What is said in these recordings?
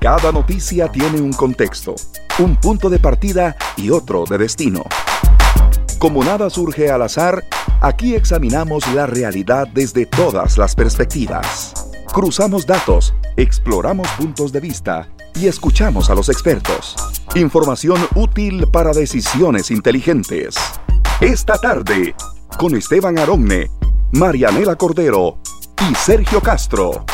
Cada noticia tiene un contexto, un punto de partida y otro de destino. Como nada surge al azar, aquí examinamos la realidad desde todas las perspectivas. Cruzamos datos, exploramos puntos de vista y escuchamos a los expertos. Información útil para decisiones inteligentes. Esta tarde, con Esteban Aronne, Marianela Cordero y Sergio Castro.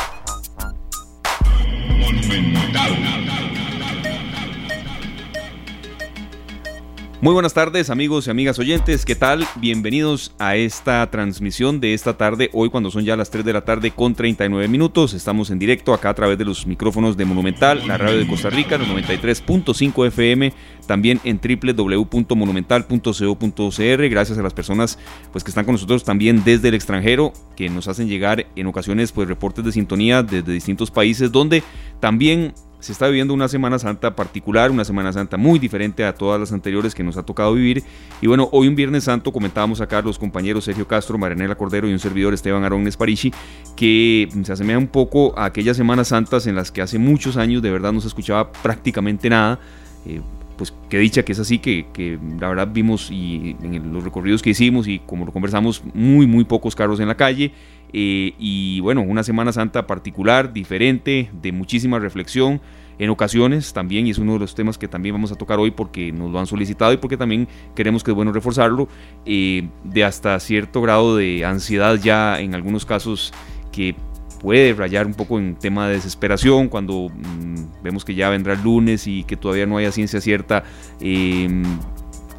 Muy buenas tardes amigos y amigas oyentes, ¿qué tal? Bienvenidos a esta transmisión de esta tarde, hoy cuando son ya las 3 de la tarde con 39 minutos, estamos en directo acá a través de los micrófonos de Monumental, la radio de Costa Rica, los 93.5 FM, también en www.monumental.co.cr, gracias a las personas pues que están con nosotros también desde el extranjero, que nos hacen llegar en ocasiones pues reportes de sintonía desde distintos países donde también se está viviendo una Semana Santa particular, una Semana Santa muy diferente a todas las anteriores que nos ha tocado vivir. Y bueno, hoy un Viernes Santo comentábamos acá los compañeros Sergio Castro, Marianela Cordero y un servidor Esteban Arón Esparici, que se asemeja un poco a aquellas Semanas Santas en las que hace muchos años de verdad no se escuchaba prácticamente nada. Eh, pues qué dicha que es así, que, que, la verdad vimos y en los recorridos que hicimos y como lo conversamos, muy, muy pocos carros en la calle. Eh, y bueno, una Semana Santa particular, diferente, de muchísima reflexión en ocasiones también, y es uno de los temas que también vamos a tocar hoy porque nos lo han solicitado y porque también queremos que es bueno reforzarlo, eh, de hasta cierto grado de ansiedad ya en algunos casos que puede rayar un poco en tema de desesperación cuando mm, vemos que ya vendrá el lunes y que todavía no haya ciencia cierta, em,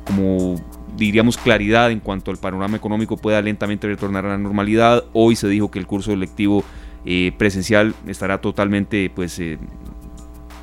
como diríamos claridad en cuanto al panorama económico pueda lentamente retornar a la normalidad. Hoy se dijo que el curso lectivo eh, presencial estará totalmente pues eh,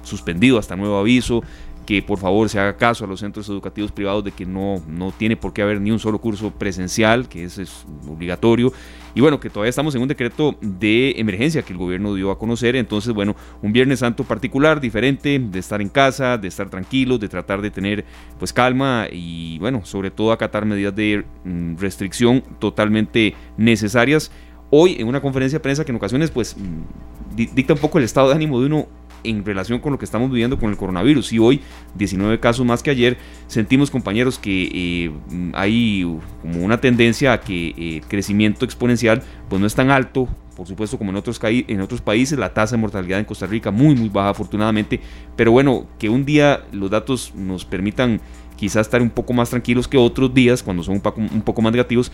suspendido hasta nuevo aviso que por favor se haga caso a los centros educativos privados de que no, no tiene por qué haber ni un solo curso presencial, que ese es obligatorio. Y bueno, que todavía estamos en un decreto de emergencia que el gobierno dio a conocer. Entonces, bueno, un Viernes Santo particular, diferente, de estar en casa, de estar tranquilos, de tratar de tener pues calma y bueno, sobre todo acatar medidas de mm, restricción totalmente necesarias. Hoy en una conferencia de prensa que en ocasiones pues mm, dicta un poco el estado de ánimo de uno en relación con lo que estamos viviendo con el coronavirus. Y hoy, 19 casos más que ayer, sentimos, compañeros, que eh, hay como una tendencia a que el eh, crecimiento exponencial pues no es tan alto, por supuesto, como en otros, en otros países, la tasa de mortalidad en Costa Rica muy, muy baja, afortunadamente. Pero bueno, que un día los datos nos permitan quizás estar un poco más tranquilos que otros días, cuando son un poco más negativos,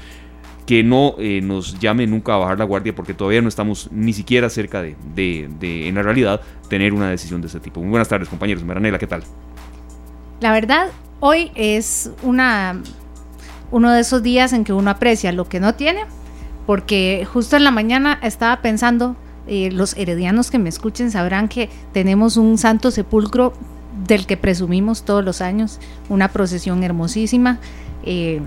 que no eh, nos llame nunca a bajar la guardia porque todavía no estamos ni siquiera cerca de, de, en la realidad, tener una decisión de este tipo. Muy buenas tardes, compañeros. Maranela, ¿qué tal? La verdad, hoy es una, uno de esos días en que uno aprecia lo que no tiene, porque justo en la mañana estaba pensando, eh, los heredianos que me escuchen sabrán que tenemos un santo sepulcro del que presumimos todos los años, una procesión hermosísima. Eh,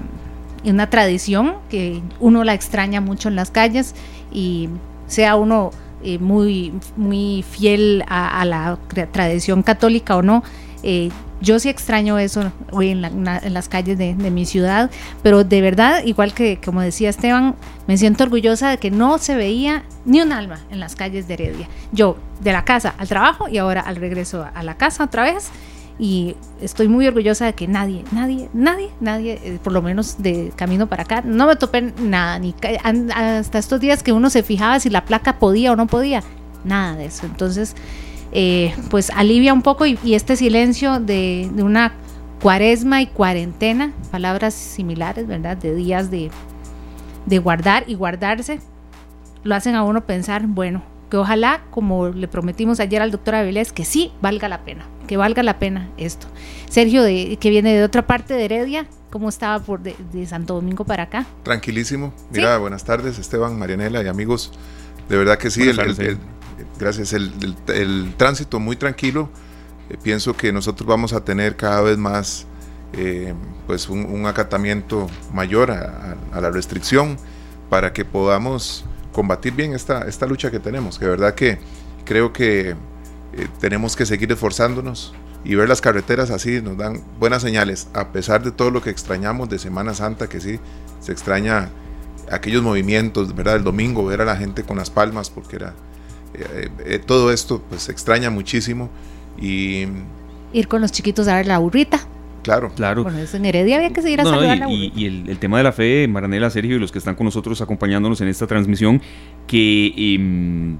una tradición que uno la extraña mucho en las calles y sea uno eh, muy, muy fiel a, la tradición católica o no. Eh, yo sí extraño eso hoy en, las calles de, mi ciudad, pero de verdad, igual que como decía Esteban, me siento orgullosa de que no se veía ni un alma en las calles de Heredia. Yo de la casa al trabajo y ahora al regreso a la casa otra vez y estoy muy orgullosa de que nadie, nadie, nadie, nadie, eh, por lo menos de camino para acá, no me topé nada, ni hasta estos días que uno se fijaba si la placa podía o no podía, nada de eso. Entonces, eh, pues alivia un poco y, este silencio de, una cuaresma y cuarentena, palabras similares, ¿verdad? De días de, de guardar y guardarse, lo hacen a uno pensar, bueno, que ojalá, como le prometimos ayer al doctor Avilés, que sí valga la pena, que valga la pena esto. Sergio, de, que viene de otra parte de Heredia, ¿cómo estaba por de, Santo Domingo para acá? Tranquilísimo. Mira, buenas tardes, Esteban, Marianela y amigos. De verdad que sí, el, gracias. El, tránsito muy tranquilo. Eh, pienso que nosotros vamos a tener cada vez más eh, pues un, acatamiento mayor a, a, la restricción para que podamos combatir bien esta, esta lucha que tenemos. Que de verdad que creo que eh, tenemos que seguir esforzándonos y ver las carreteras así nos dan buenas señales, a pesar de todo lo que extrañamos de Semana Santa, que sí, se extraña aquellos movimientos, ¿verdad? El domingo, ver a la gente con las palmas, porque era todo esto pues extraña muchísimo y... Ir con los chiquitos a ver la burrita. Claro. Claro. Bueno, eso en Heredia había que seguir a saludar y, y, el, tema de la fe, Maranela, Sergio y los que están con nosotros acompañándonos en esta transmisión, que em,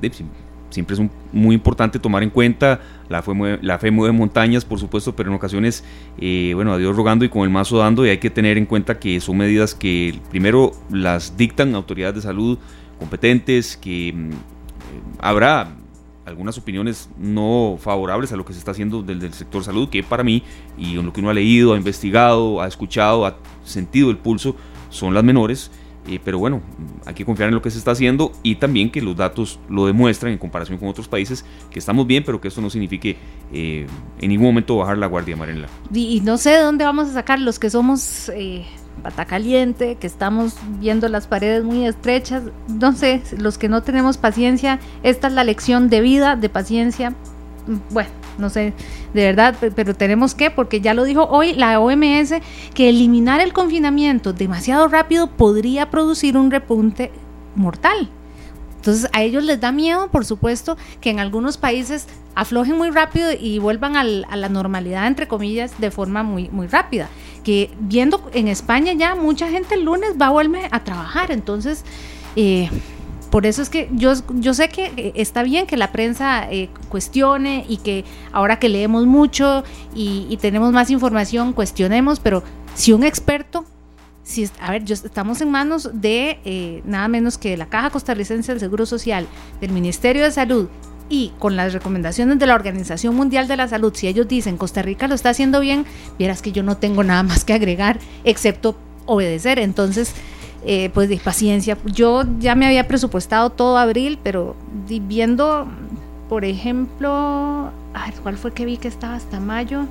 siempre es muy importante tomar en cuenta, la fe, mueve, la fe mueve montañas, por supuesto, pero en ocasiones, eh, bueno, a Dios rogando y con el mazo dando, y hay que tener en cuenta que son medidas que primero las dictan autoridades de salud competentes, que em, habrá algunas opiniones no favorables a lo que se está haciendo desde el sector salud, que para mí, y en lo que uno ha leído, ha investigado, ha escuchado, ha sentido el pulso, son las menores. Eh, pero bueno, hay que confiar en lo que se está haciendo y también que los datos lo demuestran en comparación con otros países, que estamos bien, pero que esto no signifique eh, en ningún momento bajar la guardia, Marenla. Y, no sé de dónde vamos a sacar los que somos eh, pata caliente, que estamos viendo las paredes muy estrechas, no sé, los que no tenemos paciencia, esta es la lección de vida, de paciencia, bueno, no sé, de verdad, pero tenemos que, porque ya lo dijo hoy la OMS, que eliminar el confinamiento demasiado rápido podría producir un repunte mortal. Entonces a ellos les da miedo, por supuesto, que en algunos países aflojen muy rápido y vuelvan a la normalidad, entre comillas, de forma muy, muy rápida. Que viendo en España ya mucha gente el lunes va a volver a trabajar, entonces... Eh, por eso es que yo, yo sé que eh, está bien que la prensa eh, cuestione y que ahora que leemos mucho y, tenemos más información, cuestionemos, pero si un experto si, a ver, yo, estamos en manos de eh, nada menos que la Caja Costarricense del Seguro Social, del Ministerio de Salud y con las recomendaciones de la Organización Mundial de la Salud, si ellos dicen Costa Rica lo está haciendo bien, vieras que yo no tengo nada más que agregar excepto obedecer. Entonces, eh, pues de paciencia. Yo ya me había presupuestado todo abril, pero viendo, por ejemplo, a ver, ¿cuál fue que vi que estaba hasta mayo?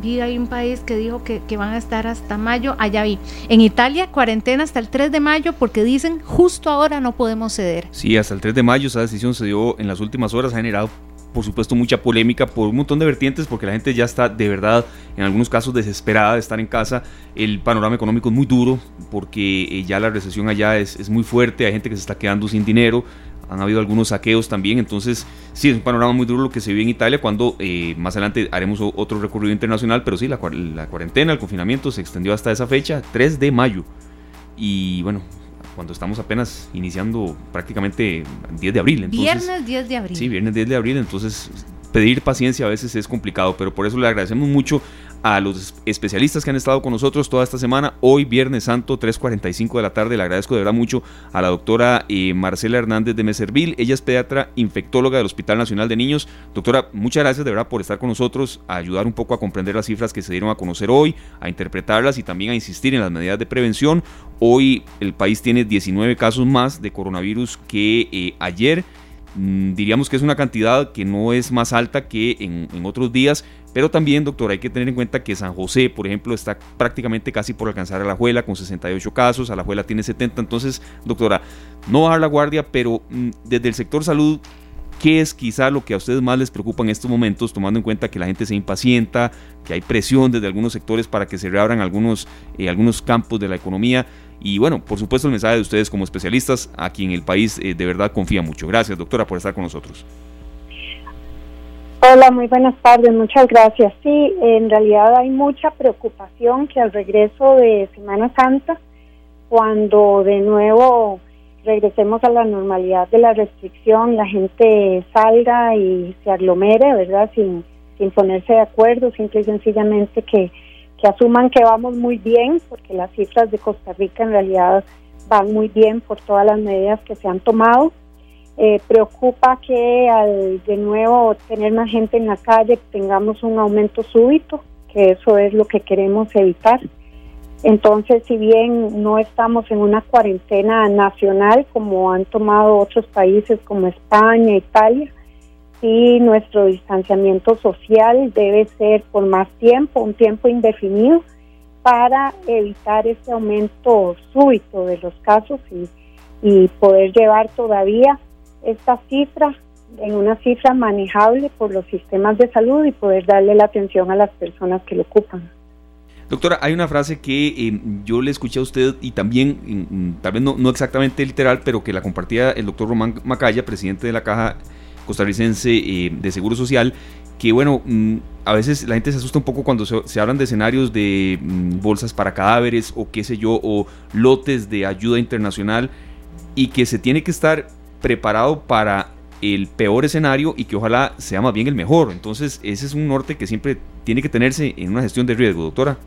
Vi hay un país que dijo que, van a estar hasta mayo, allá vi. En Italia, cuarentena hasta el 3 de mayo porque dicen justo ahora no podemos ceder. Sí, hasta el 3 de mayo esa decisión se dio en las últimas horas, ha generado por supuesto mucha polémica por un montón de vertientes porque la gente ya está de verdad en algunos casos desesperada de estar en casa el panorama económico es muy duro porque eh, ya la recesión allá es, es muy fuerte hay gente que se está quedando sin dinero han habido algunos saqueos también, entonces sí, es un panorama muy duro lo que se vive en Italia cuando eh, más adelante haremos otro recorrido internacional, pero sí, la, la, cuarentena, el confinamiento se extendió hasta esa fecha, 3 de mayo. Y bueno, cuando estamos apenas iniciando prácticamente 10 de abril. viernes 10 de abril. Sí, viernes 10 de abril, entonces pedir paciencia a veces es complicado, pero por eso le agradecemos mucho a los especialistas que han estado con nosotros toda esta semana. Hoy, Viernes Santo, 3.45 de la tarde. Le agradezco de verdad mucho a la doctora eh, Marcela Hernández de Meservil. Ella es pediatra infectóloga del Hospital Nacional de Niños. Doctora, muchas gracias de verdad por estar con nosotros, a ayudar un poco a comprender las cifras que se dieron a conocer hoy, a interpretarlas y también a insistir en las medidas de prevención. Hoy el país tiene 19 casos más de coronavirus que eh, ayer. Mm, diríamos que es una cantidad que no es más alta que en, otros días, pero también, doctor, hay que tener en cuenta que San José, por ejemplo, está prácticamente casi por alcanzar a la Juela con 68 casos, a la Juela tiene 70, entonces, doctora, no bajar la guardia, pero mm, desde el sector salud, ¿qué es quizá lo que a ustedes más les preocupa en estos momentos, tomando en cuenta que la gente se impacienta, que hay presión desde algunos sectores para que se reabran algunos, eh, algunos campos de la economía? Y bueno, por supuesto el mensaje de ustedes como especialistas, a quien el país eh, de verdad confía mucho. Gracias, doctora, por estar con nosotros. Hola, muy buenas tardes, muchas gracias. Sí, en realidad hay mucha preocupación que al regreso de Semana Santa, cuando de nuevo regresemos a la normalidad de la restricción, la gente salga y se aglomere, ¿verdad? Sin, sin ponerse de acuerdo, simple y sencillamente que que asuman que vamos muy bien, porque las cifras de Costa Rica en realidad van muy bien por todas las medidas que se han tomado. Eh, preocupa que al de nuevo tener más gente en la calle tengamos un aumento súbito, que eso es lo que queremos evitar. Entonces, si bien no estamos en una cuarentena nacional como han tomado otros países como España, Italia, y nuestro distanciamiento social debe ser por más tiempo, un tiempo indefinido, para evitar ese aumento súbito de los casos y, y poder llevar todavía esta cifra en una cifra manejable por los sistemas de salud y poder darle la atención a las personas que lo ocupan. Doctora, hay una frase que eh, yo le escuché a usted y también, mm, mm, tal vez no, no, exactamente literal, pero que la compartía el doctor Román Macaya, presidente de la Caja Costarricense eh, de Seguro Social, que bueno, mm, a veces la gente se asusta un poco cuando se, hablan de escenarios de bolsas para cadáveres o qué sé yo, o lotes de ayuda internacional y que se tiene que estar preparado para el peor escenario y que ojalá sea más bien el mejor. Entonces, ese es un norte que siempre tiene que tenerse en una gestión de riesgo, doctora.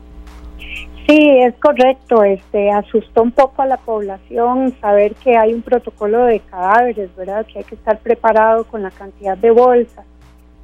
Sí, es correcto. Este asustó un poco a la población saber que hay un protocolo de cadáveres, ¿verdad? Que hay que estar preparado con la cantidad de bolsas,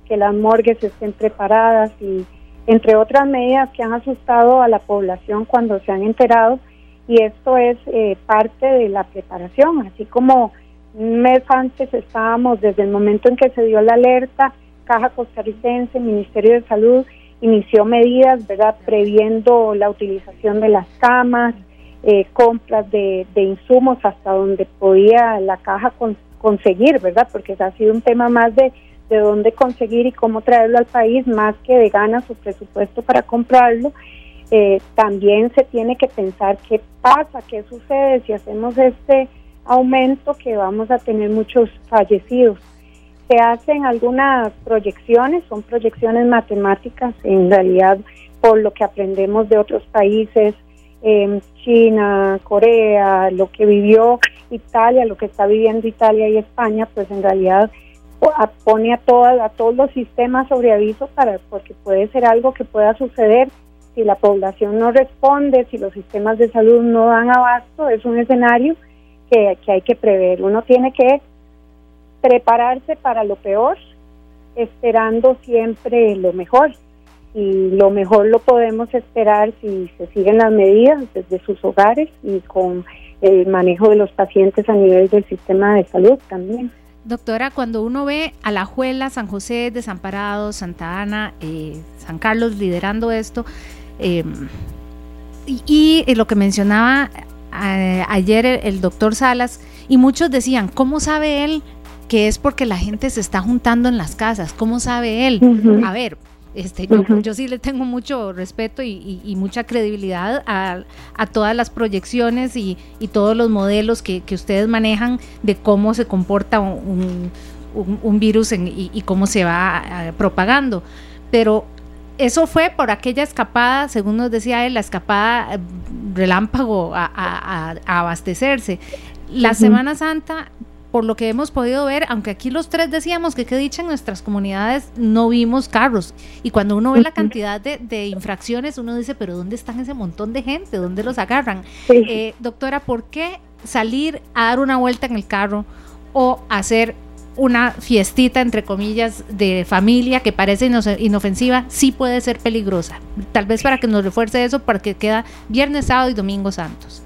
que las morgues estén preparadas y entre otras medidas que han asustado a la población cuando se han enterado. Y esto es eh, parte de la preparación, así como un mes antes estábamos, desde el momento en que se dio la alerta, Caja Costarricense, Ministerio de Salud, inició medidas, ¿verdad?, previendo la utilización de las camas, eh, compras de, insumos hasta donde podía la caja conseguir, ¿verdad? Porque ha sido un tema más de, de dónde conseguir y cómo traerlo al país, más que de ganas o presupuesto para comprarlo. Eh, también se tiene que pensar qué pasa, qué sucede si hacemos este aumento que vamos a tener muchos fallecidos. Se hacen algunas proyecciones, son proyecciones matemáticas, en realidad por lo que aprendemos de otros países, China, Corea, lo que vivió Italia, lo que está viviendo Italia y España, pues en realidad pone a, todas, a todos los sistemas sobre aviso para porque puede ser algo que pueda suceder si la población no responde, si los sistemas de salud no dan abasto, es un escenario que, hay que prever. Uno tiene que prepararse para lo peor, esperando siempre lo mejor. Y lo mejor lo podemos esperar si se siguen las medidas desde sus hogares y con el manejo de los pacientes a nivel del sistema de salud también. Doctora, cuando uno ve a la Juela, San José, Desamparado, Santa Ana, eh, San Carlos liderando esto, eh, y, y, lo que mencionaba ayer el, doctor Salas y muchos decían, ¿cómo sabe él que es porque la gente se está juntando en las casas? ¿Cómo sabe él? A ver, este, yo, sí le tengo mucho respeto y, mucha credibilidad a, todas las proyecciones y, todos los modelos que, ustedes manejan de cómo se comporta un, virus y, cómo se va propagando. Pero eso fue por aquella escapada, según nos decía él, la escapada eh, relámpago a, abastecerse. La Semana Santa, por lo que hemos podido ver, aunque aquí los tres decíamos que qué dicha en nuestras comunidades, no vimos carros. Y cuando uno ve la cantidad de, infracciones, uno dice, pero ¿dónde están ese montón de gente? ¿Dónde los agarran? Eh, doctora, ¿por qué salir a dar una vuelta en el carro o hacer una fiestita, entre comillas, de familia que parece inofensiva, sí puede ser peligrosa. Tal vez para que nos refuerce eso, para que queda viernes, sábado y domingo santos.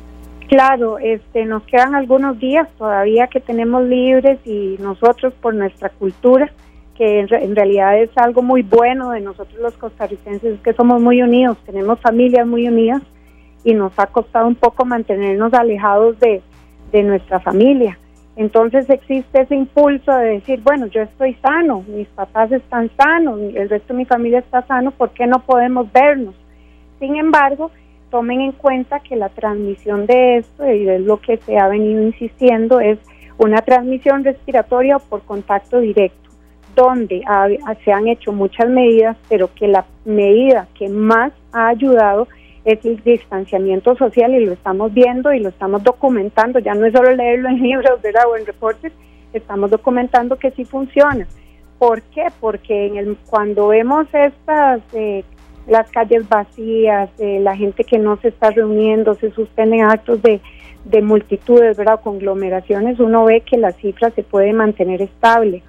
Claro, este, nos quedan algunos días todavía que tenemos libres y nosotros por nuestra cultura, que en, realidad es algo muy bueno de nosotros los costarricenses, que somos muy unidos, tenemos familias muy unidas y nos ha costado un poco mantenernos alejados de, de nuestra familia. Entonces existe ese impulso de decir, bueno, yo estoy sano, mis papás están sanos, el resto de mi familia está sano, ¿por qué no podemos vernos? Sin embargo, tomen en cuenta que la transmisión de esto, y es lo que se ha venido insistiendo, es una transmisión respiratoria por contacto directo, donde se han hecho muchas medidas, pero que la medida que más ha ayudado es el distanciamiento social y lo estamos viendo y lo estamos documentando, ya no es solo leerlo en libros ¿verdad? o en reportes, estamos documentando que sí funciona. ¿Por qué? Porque en el, cuando vemos estas, eh, las calles vacías, eh, la gente que no se está reuniendo, se suspenden actos de, de multitudes, ¿verdad? O conglomeraciones, uno ve que la cifra se puede mantener estable.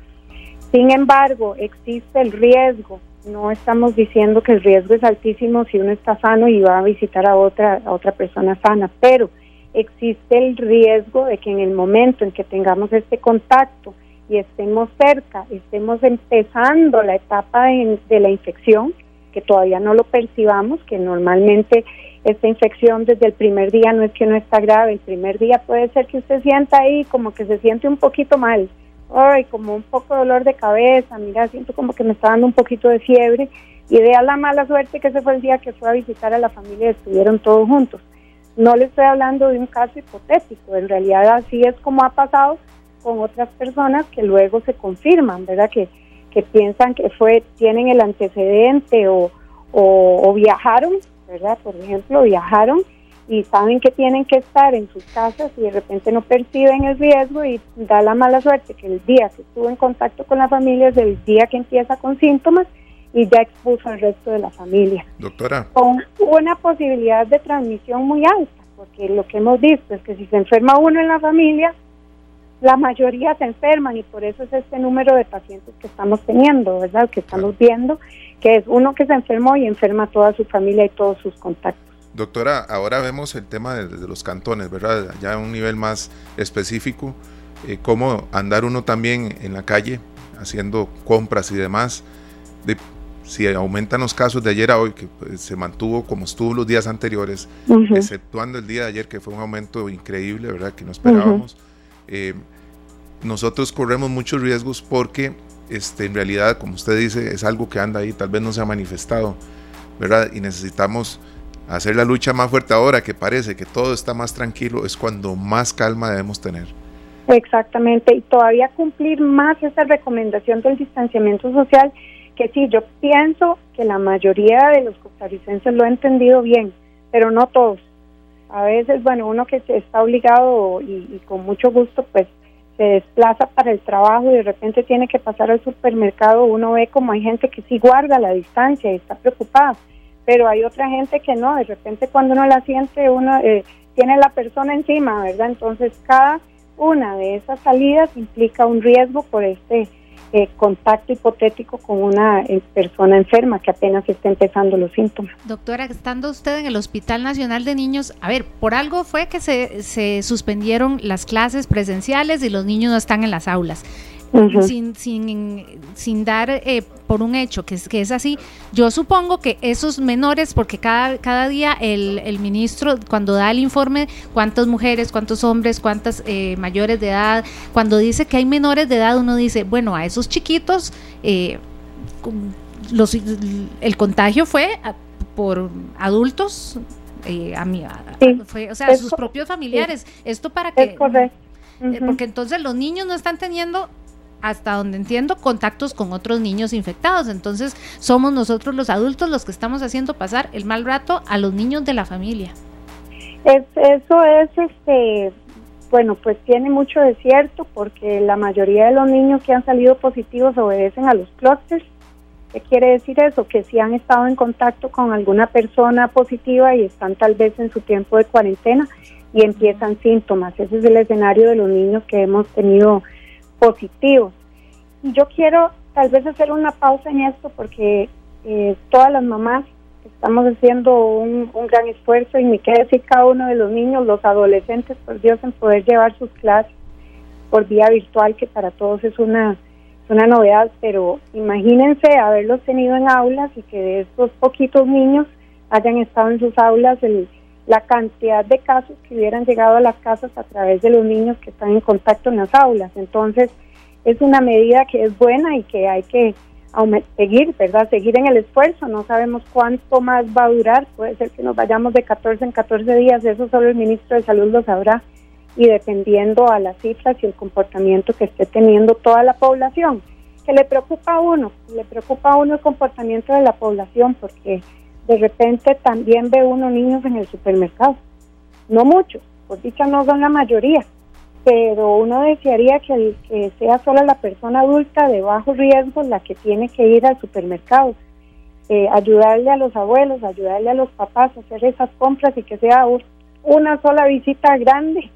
Sin embargo, existe el riesgo no estamos diciendo que el riesgo es altísimo si uno está sano y va a visitar a otra, a otra persona sana, pero existe el riesgo de que en el momento en que tengamos este contacto y estemos cerca, estemos empezando la etapa de, la infección, que todavía no lo percibamos, que normalmente esta infección desde el primer día no es que no está grave, el primer día puede ser que usted sienta ahí como que se siente un poquito mal, ay, como un poco de dolor de cabeza, mira, siento como que me está dando un poquito de fiebre, Y vea la mala suerte que ese fue el día que fue a visitar a la familia y estuvieron todos juntos. No le estoy hablando de un caso hipotético, en realidad así es como ha pasado con otras personas que luego se confirman, ¿verdad? Que, que piensan que fue, tienen el antecedente o, o, viajaron, ¿verdad? Por ejemplo, viajaron y saben que tienen que estar en sus casas y de repente no perciben el riesgo y da la mala suerte que el día que estuvo en contacto con la familia es el día que empieza con síntomas y ya expuso al resto de la familia. Doctora. Con una posibilidad de transmisión muy alta, porque lo que hemos visto es que si se enferma uno en la familia, la mayoría se enferman y por eso es este número de pacientes que estamos teniendo, ¿verdad? Que estamos viendo, que es uno que se enfermó y enferma a toda su familia y todos sus contactos. Doctora, ahora vemos el tema de, los cantones, ¿verdad? Ya a un nivel más específico, eh, cómo andar uno también en la calle haciendo compras y demás. De, si aumentan los casos de ayer a hoy, que pues, se mantuvo como estuvo los días anteriores, exceptuando el día de ayer, que fue un aumento increíble, ¿verdad? Que no esperábamos nosotros corremos muchos riesgos porque este, en realidad, como usted dice, es algo que anda ahí, tal vez no se ha manifestado, ¿verdad? Y necesitamos hacer la lucha más fuerte ahora, que parece que todo está más tranquilo, es cuando más calma debemos tener. Exactamente, y todavía cumplir más esa recomendación del distanciamiento social, que sí, yo pienso que la mayoría de los costarricenses lo ha entendido bien, pero no todos. A veces, bueno, uno que está obligado y con mucho gusto, pues se desplaza para el trabajo y de repente tiene que pasar al supermercado, uno ve como hay gente que sí guarda la distancia y está preocupada, pero hay otra gente que no, de repente cuando uno la siente, uno eh, tiene la persona encima, ¿verdad? Entonces cada una de esas salidas implica un riesgo por este eh, contacto hipotético con una eh, persona enferma que apenas está empezando los síntomas. Doctora, estando usted en el Hospital Nacional de Niños, a ver, por algo fue que se, se suspendieron las clases presenciales y los niños no están en las aulas sin, sin, sin dar eh, por un hecho que es, que es así, yo supongo que esos menores, porque cada, cada día el, el ministro cuando da el informe, cuántas mujeres, cuántos hombres, cuántas eh, mayores de edad, cuando dice que hay menores de edad, uno dice, bueno, a esos chiquitos, eh, los, el contagio fue por adultos, a mí, fue, o sea, sus propios familiares. Esto para que... porque entonces los niños no están teniendo hasta donde entiendo, contactos con otros niños infectados. Entonces, somos nosotros los adultos los que estamos haciendo pasar el mal rato a los niños de la familia. Es, eso es, este, bueno, pues tiene mucho de cierto porque la mayoría de los niños que han salido positivos obedecen a los clústeres. ¿Qué quiere decir eso? Que si han estado en contacto con alguna persona positiva y están tal vez en su tiempo de cuarentena y empiezan síntomas. Ese es el escenario de los niños que hemos tenido positivos. Y yo quiero tal vez hacer una pausa en esto porque eh, todas las mamás estamos haciendo un, gran esfuerzo y me queda decir cada uno de los niños, los adolescentes, por Dios, en poder llevar sus clases por vía virtual, que para todos es una, una novedad, pero imagínense haberlos tenido en aulas y que de estos poquitos niños hayan estado en sus aulas el la cantidad de casos que hubieran llegado a las casas a través de los niños que están en contacto en las aulas. Entonces, es una medida que es buena y que hay que seguir, ¿verdad? Seguir en el esfuerzo. No sabemos cuánto más va a durar. Puede ser que nos vayamos de 14 en 14 días. Eso solo el ministro de Salud lo sabrá. Y dependiendo a las cifras y el comportamiento que esté teniendo toda la población. Que le preocupa a uno, le preocupa a uno el comportamiento de la población porque de repente también ve uno niños en el supermercado. No muchos, por dicha no son la mayoría, pero uno desearía que, sea solo la persona adulta de bajo riesgo la que tiene que ir al supermercado. Eh, ayudarle a los abuelos, ayudarle a los papás a hacer esas compras y que sea una sola visita grande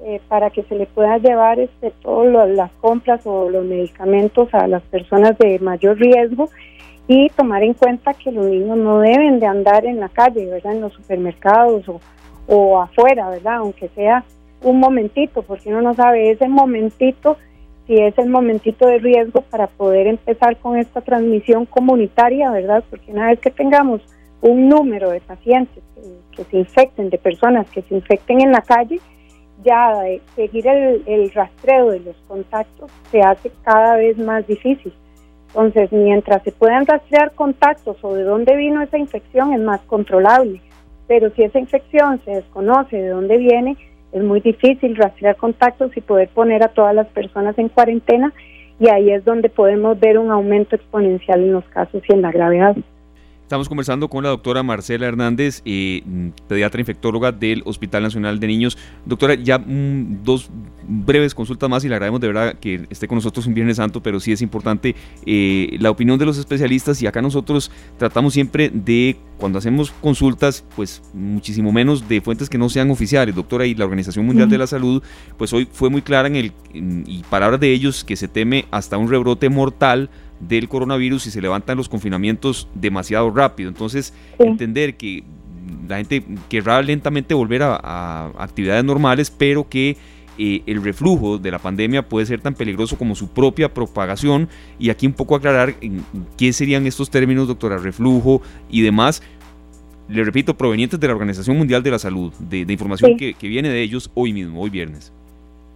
eh, para que se le pueda llevar este, todas las compras o los medicamentos a las personas de mayor riesgo y tomar en cuenta que los niños no deben de andar en la calle, ¿verdad? En los supermercados o, afuera, ¿verdad? Aunque sea un momentito, porque uno no sabe ese momentito si es el momentito de riesgo para poder empezar con esta transmisión comunitaria, ¿verdad? Porque una vez que tengamos un número de pacientes que, se infecten, de personas que se infecten en la calle, ya seguir el, el rastreo de los contactos se hace cada vez más difícil Entonces, mientras se puedan rastrear contactos o de dónde vino esa infección, es más controlable. Pero si esa infección se desconoce de dónde viene, es muy difícil rastrear contactos y poder poner a todas las personas en cuarentena y ahí es donde podemos ver un aumento exponencial en los casos y en la gravedad. Estamos conversando con la doctora Marcela Hernández, eh, pediatra infectóloga del Hospital Nacional de Niños. Doctora, ya mm, dos breves consultas más y le agradecemos de verdad que esté con nosotros un Viernes Santo, pero sí es importante eh, la opinión de los especialistas y acá nosotros tratamos siempre de, cuando hacemos consultas, pues muchísimo menos de fuentes que no sean oficiales. Doctora, y la Organización Mundial de la Salud, pues hoy fue muy clara en el, y palabras de ellos, que se teme hasta un rebrote mortal del coronavirus y se levantan los confinamientos demasiado rápido. Entonces, entender que la gente querrá lentamente volver a, actividades normales, pero que eh, el reflujo de la pandemia puede ser tan peligroso como su propia propagación. Y aquí un poco aclarar qué serían estos términos, doctora, reflujo y demás. Le repito, provenientes de la Organización Mundial de la Salud, de, información que, que viene de ellos hoy mismo, hoy viernes.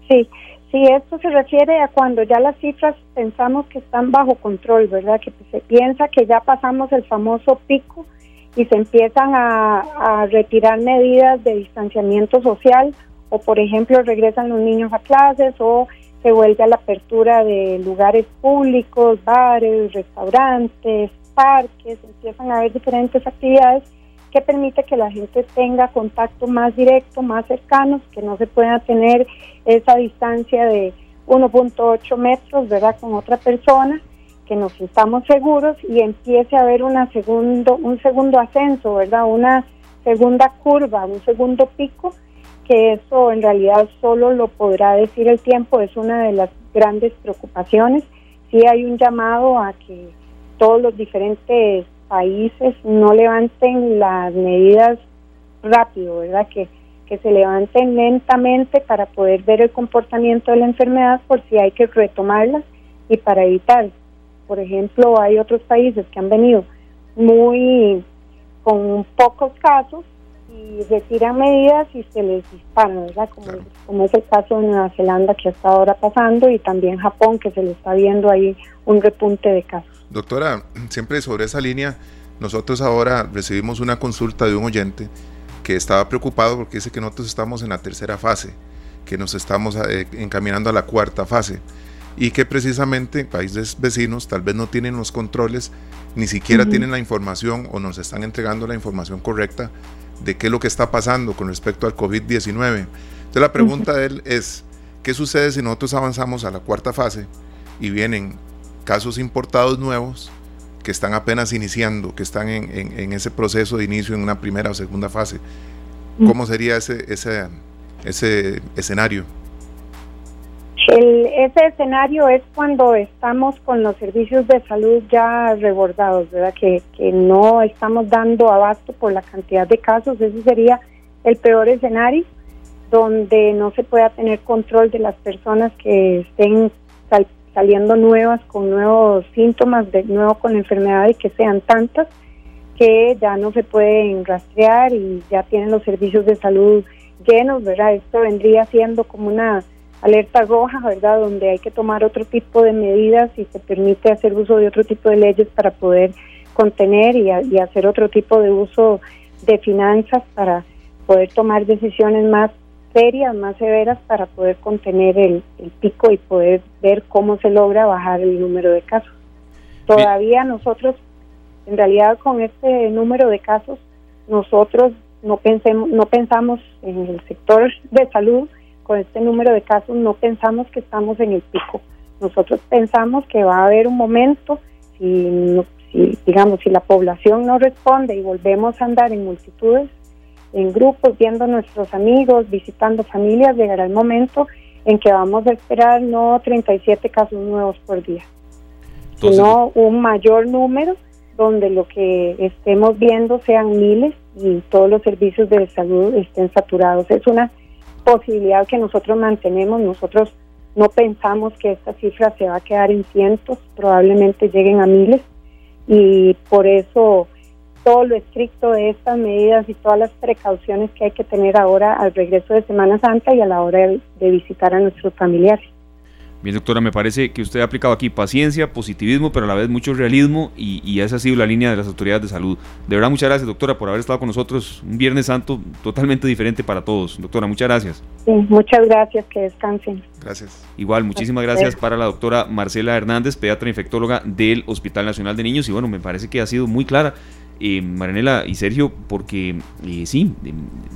Sí, Sí, esto se refiere a cuando ya las cifras pensamos que están bajo control, ¿verdad? Que se piensa que ya pasamos el famoso pico y se empiezan a, retirar medidas de distanciamiento social o, por ejemplo, regresan los niños a clases o se vuelve a la apertura de lugares públicos, bares, restaurantes, parques, empiezan a haber diferentes actividades que permite que la gente tenga contacto más directo, más cercanos, que no se pueda tener esa distancia de 1.8 metros, ¿verdad?, con otra persona, que nos estamos seguros y empiece a haber segundo, un segundo ascenso, ¿verdad?, una segunda curva, un segundo pico, que eso en realidad solo lo podrá decir el tiempo, es una de las grandes preocupaciones. Sí hay un llamado a que todos los diferentes países no levanten las medidas rápido, ¿verdad? Que, que se levanten lentamente para poder ver el comportamiento de la enfermedad por si hay que retomarlas y para evitar. Por ejemplo, hay otros países que han venido muy con pocos casos y retiran medidas y se les disparan, ¿verdad? Como, como es el caso de Nueva Zelanda que está ahora pasando y también Japón que se le está viendo ahí un repunte de casos. Doctora, siempre sobre esa línea, nosotros ahora recibimos una consulta de un oyente que estaba preocupado porque dice que nosotros estamos en la tercera fase, que nos estamos eh, encaminando a la cuarta fase y que precisamente países vecinos tal vez no tienen los controles, ni siquiera tienen la información o nos están entregando la información correcta de qué es lo que está pasando con respecto al COVID-19. Entonces la pregunta de él es, ¿qué sucede si nosotros avanzamos a la cuarta fase y vienen casos importados nuevos que están apenas iniciando, que están en, ese proceso de inicio en una primera o segunda fase. ¿Cómo sería ese, ese, ese escenario? Ese escenario es cuando estamos con los servicios de salud ya rebordados, ¿verdad? Que, que no estamos dando abasto por la cantidad de casos. Ese sería el peor escenario, donde no se pueda tener control de las personas que estén saliendo nuevas con nuevos síntomas, de nuevo con enfermedad y que sean tantas que ya no se pueden rastrear y ya tienen los servicios de salud llenos, ¿verdad? Esto vendría siendo como una alerta roja, ¿verdad? Donde hay que tomar otro tipo de medidas y se permite hacer uso de otro tipo de leyes para poder contener y, y hacer otro tipo de uso de finanzas para poder tomar decisiones más serias, más severas para poder contener el, pico y poder ver cómo se logra bajar el número de casos. Todavía nosotros, en realidad con este número de casos, nosotros no pensemos, no pensamos en el sector de salud, con este número de casos no pensamos que estamos en el pico. Nosotros pensamos que va a haber un momento, si, si digamos, si la población no responde y volvemos a andar en multitudes, en grupos, viendo a nuestros amigos, visitando familias, llegará el momento en que vamos a esperar no 37 casos nuevos por día, sino un mayor número donde lo que estemos viendo sean miles y todos los servicios de salud estén saturados. Es una posibilidad que nosotros mantenemos, nosotros no pensamos que esta cifra se va a quedar en cientos, probablemente lleguen a miles y por eso todo lo estricto de estas medidas y todas las precauciones que hay que tener ahora al regreso de Semana Santa y a la hora de, visitar a nuestros familiares. Bien, doctora, me parece que usted ha aplicado aquí paciencia, positivismo, pero a la vez mucho realismo y, esa ha sido la línea de las autoridades de salud. De verdad, muchas gracias, doctora, por haber estado con nosotros un Viernes Santo totalmente diferente para todos. Doctora, muchas gracias. Sí, muchas gracias, que descansen. Gracias. Igual, muchísimas gracias para la doctora Marcela Hernández, pediatra infectóloga del Hospital Nacional de Niños. Y bueno, me parece que ha sido muy clara eh, Maranela y Sergio, porque eh, sí,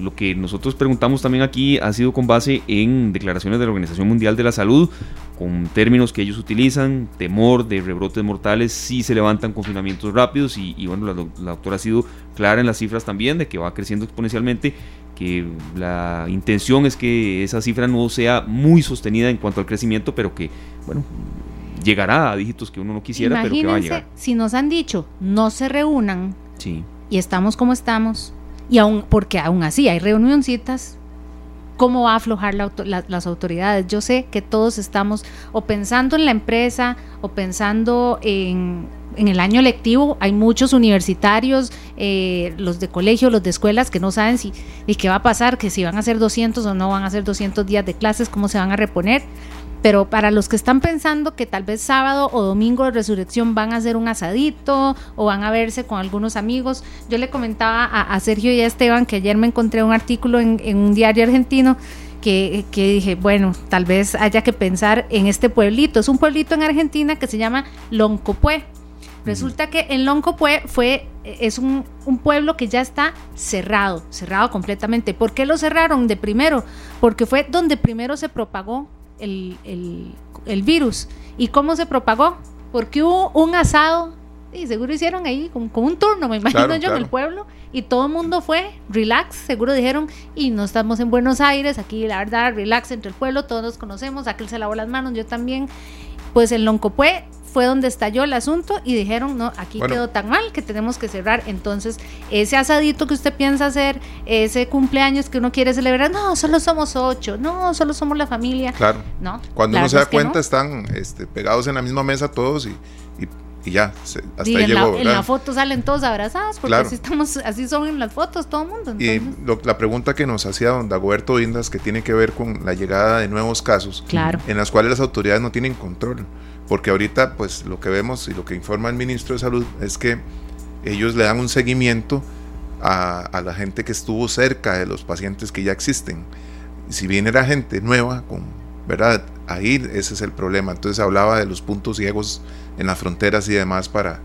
lo que nosotros preguntamos también aquí ha sido con base en declaraciones de la Organización Mundial de la Salud, con términos que ellos utilizan, temor de rebrotes mortales, si se levantan confinamientos rápidos y, bueno, la, la, doctora ha sido clara en las cifras también de que va creciendo exponencialmente, que la intención es que esa cifra no sea muy sostenida en cuanto al crecimiento, pero que, bueno, llegará a dígitos que uno no quisiera, pero que va a llegar. Si nos han dicho no se reúnan sí. y estamos como estamos, y aún, porque aún así hay reunioncitas, ¿cómo va a aflojar las autoridades? Yo sé que todos estamos o pensando en la empresa o pensando en, en el año lectivo. Hay muchos universitarios, eh, los de colegio, los de escuelas, que no saben si y qué va a pasar, que si van a hacer 200 o no van a hacer 200 días de clases, cómo se van a reponer. Pero para los que están pensando que tal vez sábado o domingo de resurrección van a hacer un asadito o van a verse con algunos amigos, yo le comentaba a, Sergio y a Esteban que ayer me encontré un artículo en, un diario argentino que, dije, bueno, tal vez haya que pensar en este pueblito. Es un pueblito en Argentina que se llama Loncopué. Resulta que en Loncopué fue, es un, un, pueblo que ya está cerrado, cerrado completamente. ¿Por qué lo cerraron de primero? Porque fue donde primero se propagó el, el, virus. ¿Y cómo se propagó? Porque hubo un asado y seguro hicieron ahí como, un turno, me imagino yo, en el pueblo, y todo el mundo fue, relax, seguro dijeron, y no estamos en Buenos Aires, aquí la verdad, relax entre el pueblo, todos nos conocemos, aquel se lavó las manos, yo también, pues el Loncopué fue donde estalló el asunto y dijeron, no, aquí quedó tan mal que tenemos que cerrar. Entonces, ese asadito que usted piensa hacer, ese cumpleaños que uno quiere celebrar, no, solo somos ocho, no, solo somos la familia. Claro. No. Cuando uno se da cuenta, están este, pegados en la misma mesa todos y, y ya, hasta ahí en llegó. La, en la foto salen todos abrazados, porque así, estamos, así son en las fotos todo el mundo. Y la pregunta que nos hacía don Dagoberto Indas, que tiene que ver con la llegada de nuevos casos, claro. en las cuales las autoridades no tienen control porque ahorita pues lo que vemos y lo que informa el ministro de Salud es que ellos le dan un seguimiento a, la gente que estuvo cerca de los pacientes que ya existen. Si viene la gente nueva, con, ¿verdad? Ahí ese es el problema. Entonces hablaba de los puntos ciegos en las fronteras y demás para,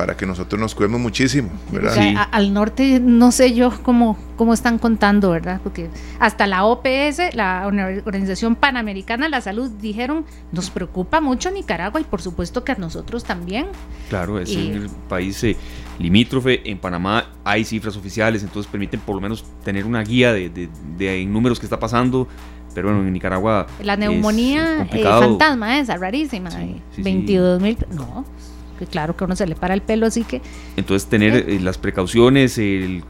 para que nosotros nos cuidemos muchísimo, ¿verdad? al norte no sé yo cómo, cómo están contando, ¿verdad? Porque hasta la OPS, la Organización Panamericana de la Salud, dijeron, nos preocupa mucho Nicaragua y por supuesto que a nosotros también. Claro, es el país eh, limítrofe, en Panamá hay cifras oficiales, entonces permiten por lo menos tener una guía de, de, números que está pasando, pero bueno, en Nicaragua. La neumonía eh, fantasma esa, rarísima. 22 mil. No, claro que a uno se le para el pelo, así que... Entonces tener eh, las precauciones,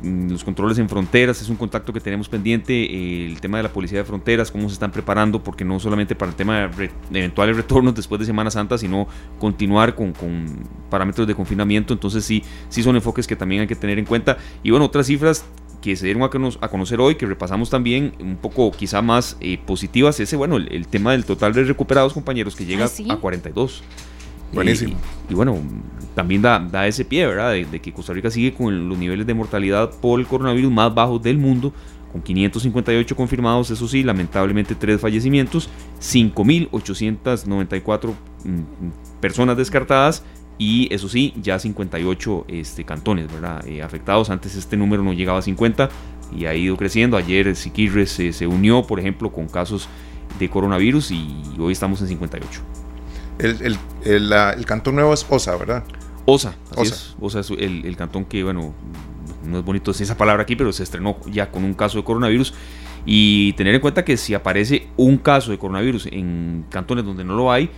los controles en fronteras, es un contacto que tenemos pendiente, el tema de la policía de fronteras, cómo se están preparando, porque no solamente para el tema de, eventuales retornos después de Semana Santa, sino continuar con, parámetros de confinamiento, entonces sí, sí son enfoques que también hay que tener en cuenta. Y bueno, otras cifras que se dieron a, conocer hoy, que repasamos también un poco quizá más eh, positivas, ese, bueno, el, tema del total de recuperados compañeros que llega a 42. Buenísimo. Y, bueno, también da, da ese pie, ¿verdad? De, que Costa Rica sigue con los niveles de mortalidad por el coronavirus más bajos del mundo, con 558 confirmados, eso sí, lamentablemente tres fallecimientos, 5.894 mm, personas descartadas y eso sí, ya 58 este, cantones, ¿verdad? Eh, afectados. Antes este número no llegaba a 50 y ha ido creciendo. Ayer Siquirres se, se unió, por ejemplo, con casos de coronavirus y hoy estamos en 58. El, el, el, cantón nuevo es Osa, ¿verdad? Osa, Osa. Es. Osa es el, el, cantón que, bueno, no es bonito esa palabra aquí, pero se estrenó ya con un caso de coronavirus. Y tener en cuenta que si aparece un caso de coronavirus en cantones donde no lo hay,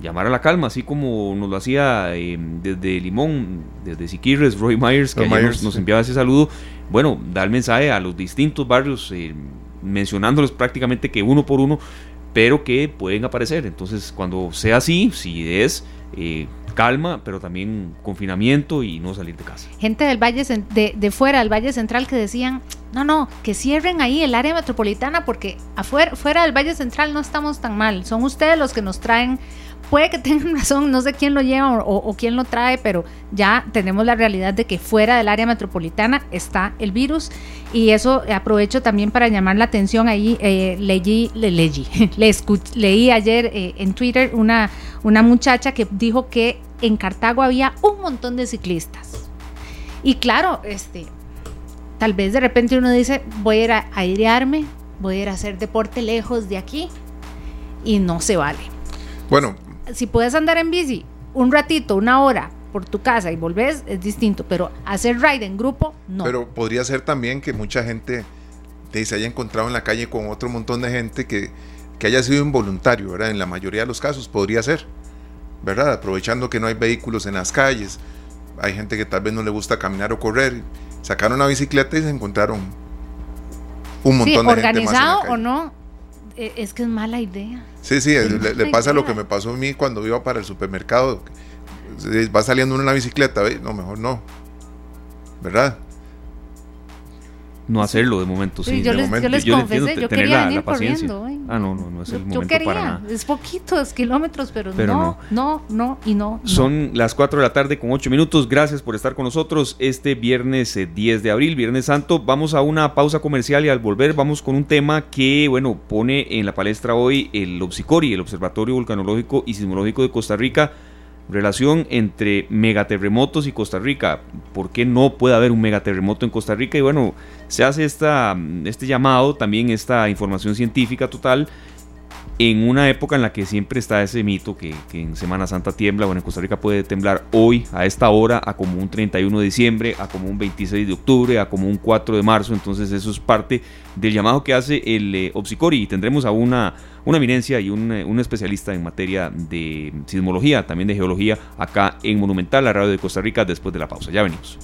llamar a la calma, así como nos lo hacía em, desde Limón, desde Siquirres, Roy Myers, que nos, enviaba ese saludo. Bueno, da el mensaje a los distintos barrios, eh, mencionándolos prácticamente que uno por uno pero que pueden aparecer. Entonces, cuando sea así, si es eh, calma, pero también confinamiento y no salir de casa. Gente del Valle de, de fuera del Valle Central que decían, no, no, que cierren ahí el área metropolitana porque afuera, fuera del Valle Central no estamos tan mal. Son ustedes los que nos traen puede que tengan razón, no sé quién lo lleva o, quién lo trae, pero ya tenemos la realidad de que fuera del área metropolitana está el virus y eso aprovecho también para llamar la atención ahí, eh, leí, le, leí, le leí ayer eh, en Twitter una, una muchacha que dijo que en Cartago había un montón de ciclistas. Y claro, este, tal vez de repente uno dice, voy a ir a airearme, voy a ir a hacer deporte lejos de aquí y no se vale. Bueno, si puedes andar en bici un ratito, una hora por tu casa y volvés, es distinto, pero hacer ride en grupo, no. Pero podría ser también que mucha gente se haya encontrado en la calle con otro montón de gente que, que haya sido involuntario, ¿verdad? En la mayoría de los casos podría ser, ¿verdad? Aprovechando que no hay vehículos en las calles, hay gente que tal vez no le gusta caminar o correr, sacaron una bicicleta y se encontraron un montón de gente. Organizado o no, es que es mala idea. Sí, sí, le, pasa lo que me pasó a mí cuando iba para el supermercado. Va saliendo una bicicleta, no, mejor no. ¿Verdad? No hacerlo de momento, sí. yo, les, momento. yo les confesé, yo quería venir corriendo hoy. Ah, no, no, no es el momento yo quería, para nada. Es poquitos kilómetros, pero, no, no, no, y no. Son las 4 de la tarde con 8 minutos. Gracias por estar con nosotros este viernes 10 eh, de abril, Viernes Santo. Vamos a una pausa comercial y al volver vamos con un tema que, bueno, pone en la palestra hoy el OBSICORI, el Observatorio Vulcanológico y Sismológico de Costa Rica relación entre megaterremotos y Costa Rica. ¿Por qué no puede haber un megaterremoto en Costa Rica? Y bueno, se hace esta, este llamado, también esta información científica total en una época en la que siempre está ese mito que, en Semana Santa tiembla, bueno, en Costa Rica puede temblar hoy, a esta hora, a como un 31 de diciembre, a como un 26 de octubre, a como un 4 de marzo, entonces eso es parte del llamado que hace el eh, Opsicori y tendremos a una, una eminencia y un, eh, un, especialista en materia de sismología, también de geología, acá en Monumental, la radio de Costa Rica, después de la pausa. Ya venimos.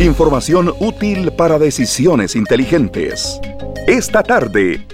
Información útil para decisiones inteligentes. Esta tarde.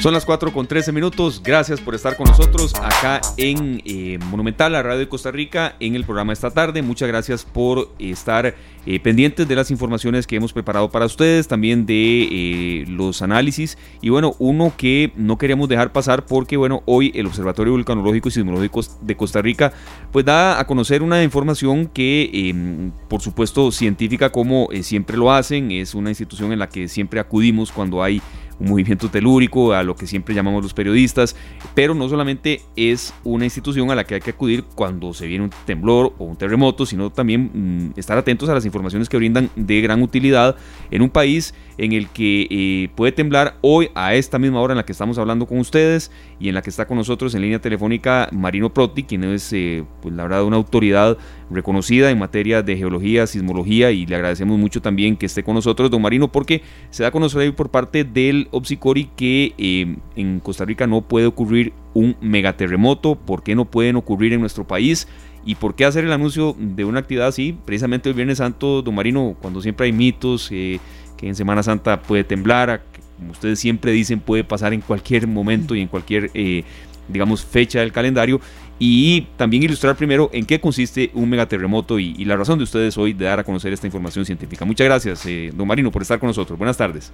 Son las 4 con 13 minutos. Gracias por estar con nosotros acá en eh, Monumental, la radio de Costa Rica, en el programa esta tarde. Muchas gracias por estar eh, pendientes de las informaciones que hemos preparado para ustedes, también de eh, los análisis. Y bueno, uno que no queremos dejar pasar porque bueno, hoy el Observatorio Vulcanológico y Sismológico de Costa Rica pues da a conocer una información que em, por supuesto científica como siempre lo hacen, es una institución en la que siempre acudimos cuando hay un movimiento telúrico, a lo que siempre llamamos los periodistas, pero no solamente es una institución a la que hay que acudir cuando se viene un temblor o un terremoto, sino también mm, estar atentos a las informaciones que brindan de gran utilidad en un país en el que eh, puede temblar hoy a esta misma hora en la que estamos hablando con ustedes y en la que está con nosotros en línea telefónica Marino Proti, quien es, eh, pues la verdad, una autoridad reconocida en materia de geología, sismología y le agradecemos mucho también que esté con nosotros, don Marino, porque se da a conocer por parte del OPSICORI que eh, en Costa Rica no puede ocurrir un megaterremoto, ¿por qué no pueden ocurrir en nuestro país? ¿Y por qué hacer el anuncio de una actividad así? Precisamente el Viernes Santo, don Marino, cuando siempre hay mitos, eh, que en Semana Santa puede temblar, como ustedes siempre dicen, puede pasar en cualquier momento y en cualquier, eh, digamos, fecha del calendario. Y también ilustrar primero en qué consiste un megaterremoto y, la razón de ustedes hoy de dar a conocer esta información científica. Muchas gracias, eh, don Marino, por estar con nosotros. Buenas tardes.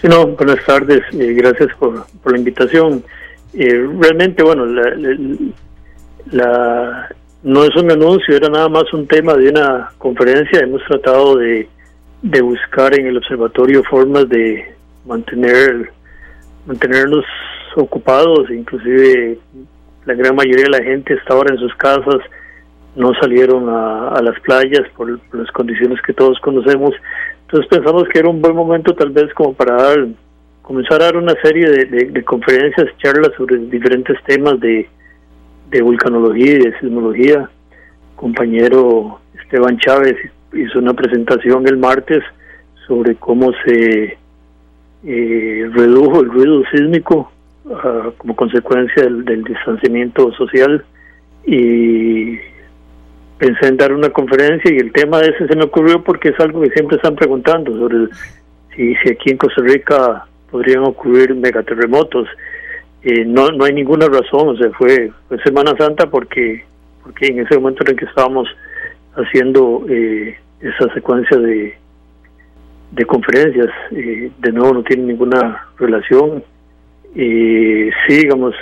Sí, buenas tardes. gracias por, por, la invitación. realmente, bueno, la, la, no es un anuncio, era nada más un tema de una conferencia. Hemos tratado de, de buscar en el observatorio formas de mantener mantenernos ocupados, inclusive la gran mayoría de la gente está ahora en sus casas, no salieron a, las playas por, las condiciones que todos conocemos. Entonces pensamos que era un buen momento tal vez como para dar, comenzar a dar una serie de, de conferencias, charlas sobre diferentes temas de, de vulcanología y de sismología. Compañero Esteban Chávez hizo una presentación el martes sobre cómo se eh, redujo el ruido sísmico ah, como consecuencia del, distanciamiento social y pensé en dar una conferencia y el tema de ese se me ocurrió porque es algo que siempre están preguntando sobre si, aquí en Costa Rica podrían ocurrir megaterremotos. Eh, no, no hay ninguna razón, o sea, fue, fue Semana Santa porque, porque en ese momento en que estábamos haciendo eh, esa secuencia de, de conferencias, eh, de nuevo no tiene ninguna relación. Y sí, digamos,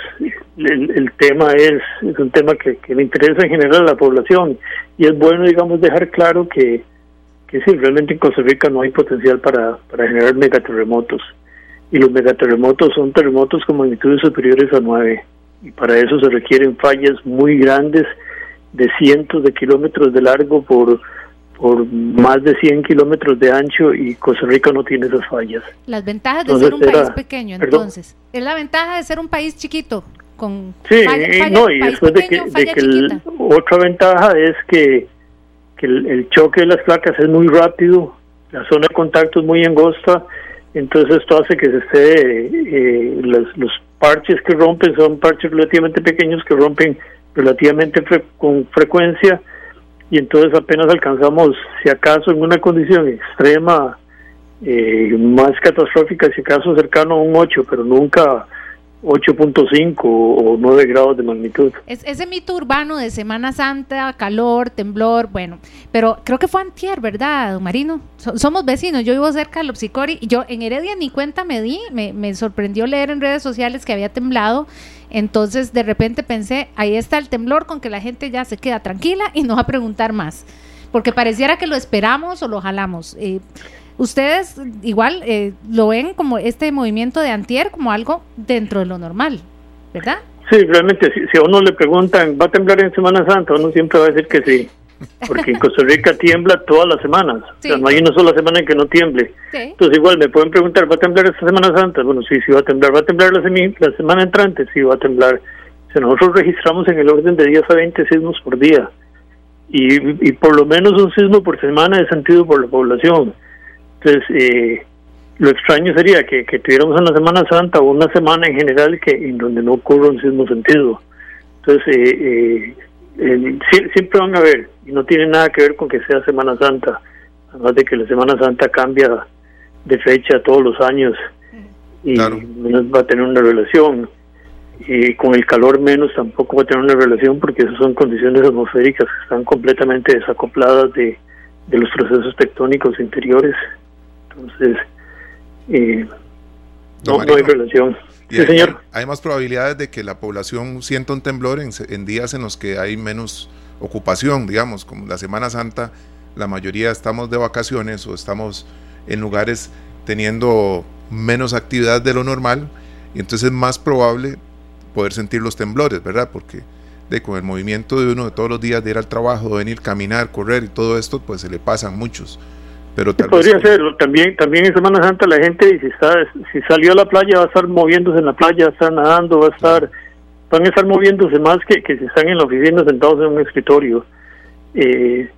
el, tema es, es un tema que, que, le interesa en general a la población. Y es bueno, digamos, dejar claro que, que sí, realmente en Costa Rica no hay potencial para, para generar megaterremotos. Y los megaterremotos son terremotos con magnitudes superiores a 9 y para eso se requieren fallas muy grandes de cientos de kilómetros de largo por por más de 100 kilómetros de ancho y Costa Rica no tiene esas fallas. Las ventajas de ser un país pequeño, entonces. Es la ventaja de ser un país chiquito. Con sí, no, y después de que, de que otra ventaja es que, que el, choque de las placas es muy rápido, la zona de contacto es muy angosta, entonces esto hace que se esté, eh, los, los parches que rompen son parches relativamente pequeños que rompen relativamente con frecuencia y entonces apenas alcanzamos, si acaso en una condición extrema, eh, más catastrófica, si acaso cercano a un 8, pero nunca 8.5 o 9 grados de magnitud. Es, ese mito urbano de Semana Santa, calor, temblor, bueno, pero creo que fue antier, ¿verdad, don Marino? somos vecinos, yo vivo cerca de Lopsicori yo en Heredia ni cuenta me di, me, me sorprendió leer en redes sociales que había temblado entonces de repente pensé, ahí está el temblor con que la gente ya se queda tranquila y no va a preguntar más, porque pareciera que lo esperamos o lo jalamos. Eh, ustedes igual eh, lo ven como este movimiento de antier como algo dentro de lo normal, ¿verdad? Sí, realmente, si, si a uno le preguntan, ¿va a temblar en Semana Santa? Uno siempre va a decir que sí. Porque en Costa Rica tiembla todas las semanas. O sea, no hay una sola semana en que no tiemble. Entonces, igual me pueden preguntar, ¿va a temblar esta Semana Santa? Bueno, sí, sí va a temblar. ¿Va a temblar la, la semana entrante? Sí, va a temblar. O sea, nosotros registramos en el orden de 10 a 20 sismos por día. Y, y por lo menos un sismo por semana es sentido por la población. Entonces, eh, lo extraño sería que, que tuviéramos una Semana Santa o una semana en general que en donde no ocurra un sismo sentido. Entonces, eh, eh, siempre van a ver, y no tiene nada que ver con que sea Semana Santa, además de que la Semana Santa cambia de fecha todos los años y menos va a tener una relación. Y con el calor menos tampoco va a tener una relación porque esas son condiciones atmosféricas que están completamente desacopladas de, de los procesos tectónicos interiores. Entonces, eh, no, no hay relación. Y hay, más probabilidades de que la población sienta un temblor en, días en los que hay menos ocupación, digamos, como la Semana Santa, la mayoría estamos de vacaciones o estamos en lugares teniendo menos actividad de lo normal y entonces es más probable poder sentir los temblores, ¿verdad? Porque de, con el movimiento de uno de todos los días de ir al trabajo, de venir, caminar, correr y todo esto, pues se le pasan muchos. Pero podría ser, también también en Semana Santa la gente si está si salió a la playa va a estar moviéndose en la playa, va a estar nadando, va a estar van a estar moviéndose más que, que si están en la oficina sentados en un escritorio. Eh,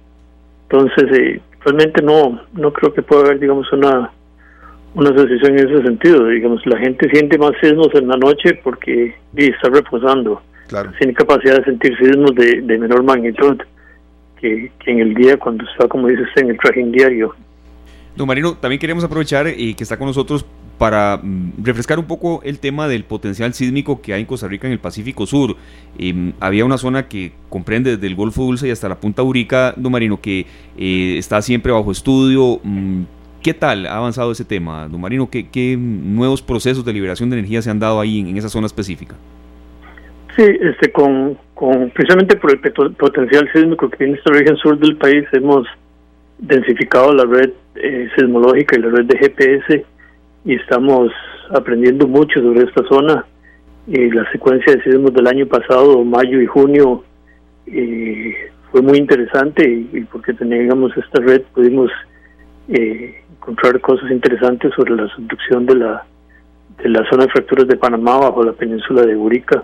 entonces, eh, realmente no no creo que pueda haber, digamos, una una asociación en ese sentido. Digamos, la gente siente más sismos en la noche porque está reposando. Claro. Tiene capacidad de sentir sismos de, de menor magnitud que, que, en el día cuando está, como dice usted, en el trajín diario. Don Marino, también queremos aprovechar eh, que está con nosotros para mm, refrescar un poco el tema del potencial sísmico que hay en Costa Rica en el Pacífico Sur. Em, había una zona que comprende desde el Golfo Dulce y hasta la Punta Urica, don Marino, que eh, está siempre bajo estudio. Mm, ¿Qué tal ha avanzado ese tema, don Marino? ¿Qué, nuevos procesos de liberación de energía se han dado ahí en, esa zona específica? Sí, este, con, con, precisamente por el potencial sísmico que tiene esta región sur del país, hemos densificado la red eh, sismológica y la red de GPS y estamos aprendiendo mucho sobre esta zona. y la secuencia de sismos del año pasado, mayo y junio, eh, fue muy interesante y, porque teníamos esta red pudimos eh, encontrar cosas interesantes sobre la subducción de la, de la zona de fracturas de Panamá bajo la península de Urica.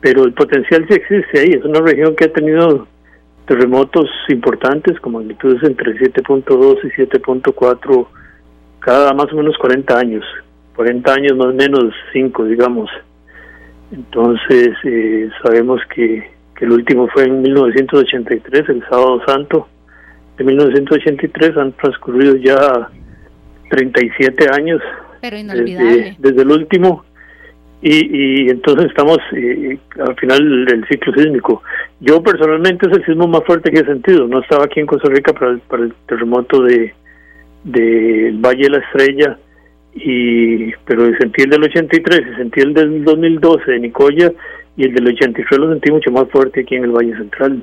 Pero el potencial sí existe ahí, es una región que ha tenido terremotos importantes con magnitudes entre 7.2 y 7.4 cada más o menos 40 años, 40 años más o menos 5, digamos. Entonces, eh, sabemos que, que, el último fue en 1983, el sábado santo de 1983, han transcurrido ya 37 años Pero inolvidable. Desde, el último. Y, y entonces estamos eh, al final del ciclo sísmico. Yo personalmente es el sismo más fuerte que he sentido. No estaba aquí en Costa Rica para el, para el terremoto de del Valle de la Estrella y pero sentí el del 83 y sentí el del 2012 de Nicoya y el del 83 lo sentí mucho más fuerte aquí en el Valle Central.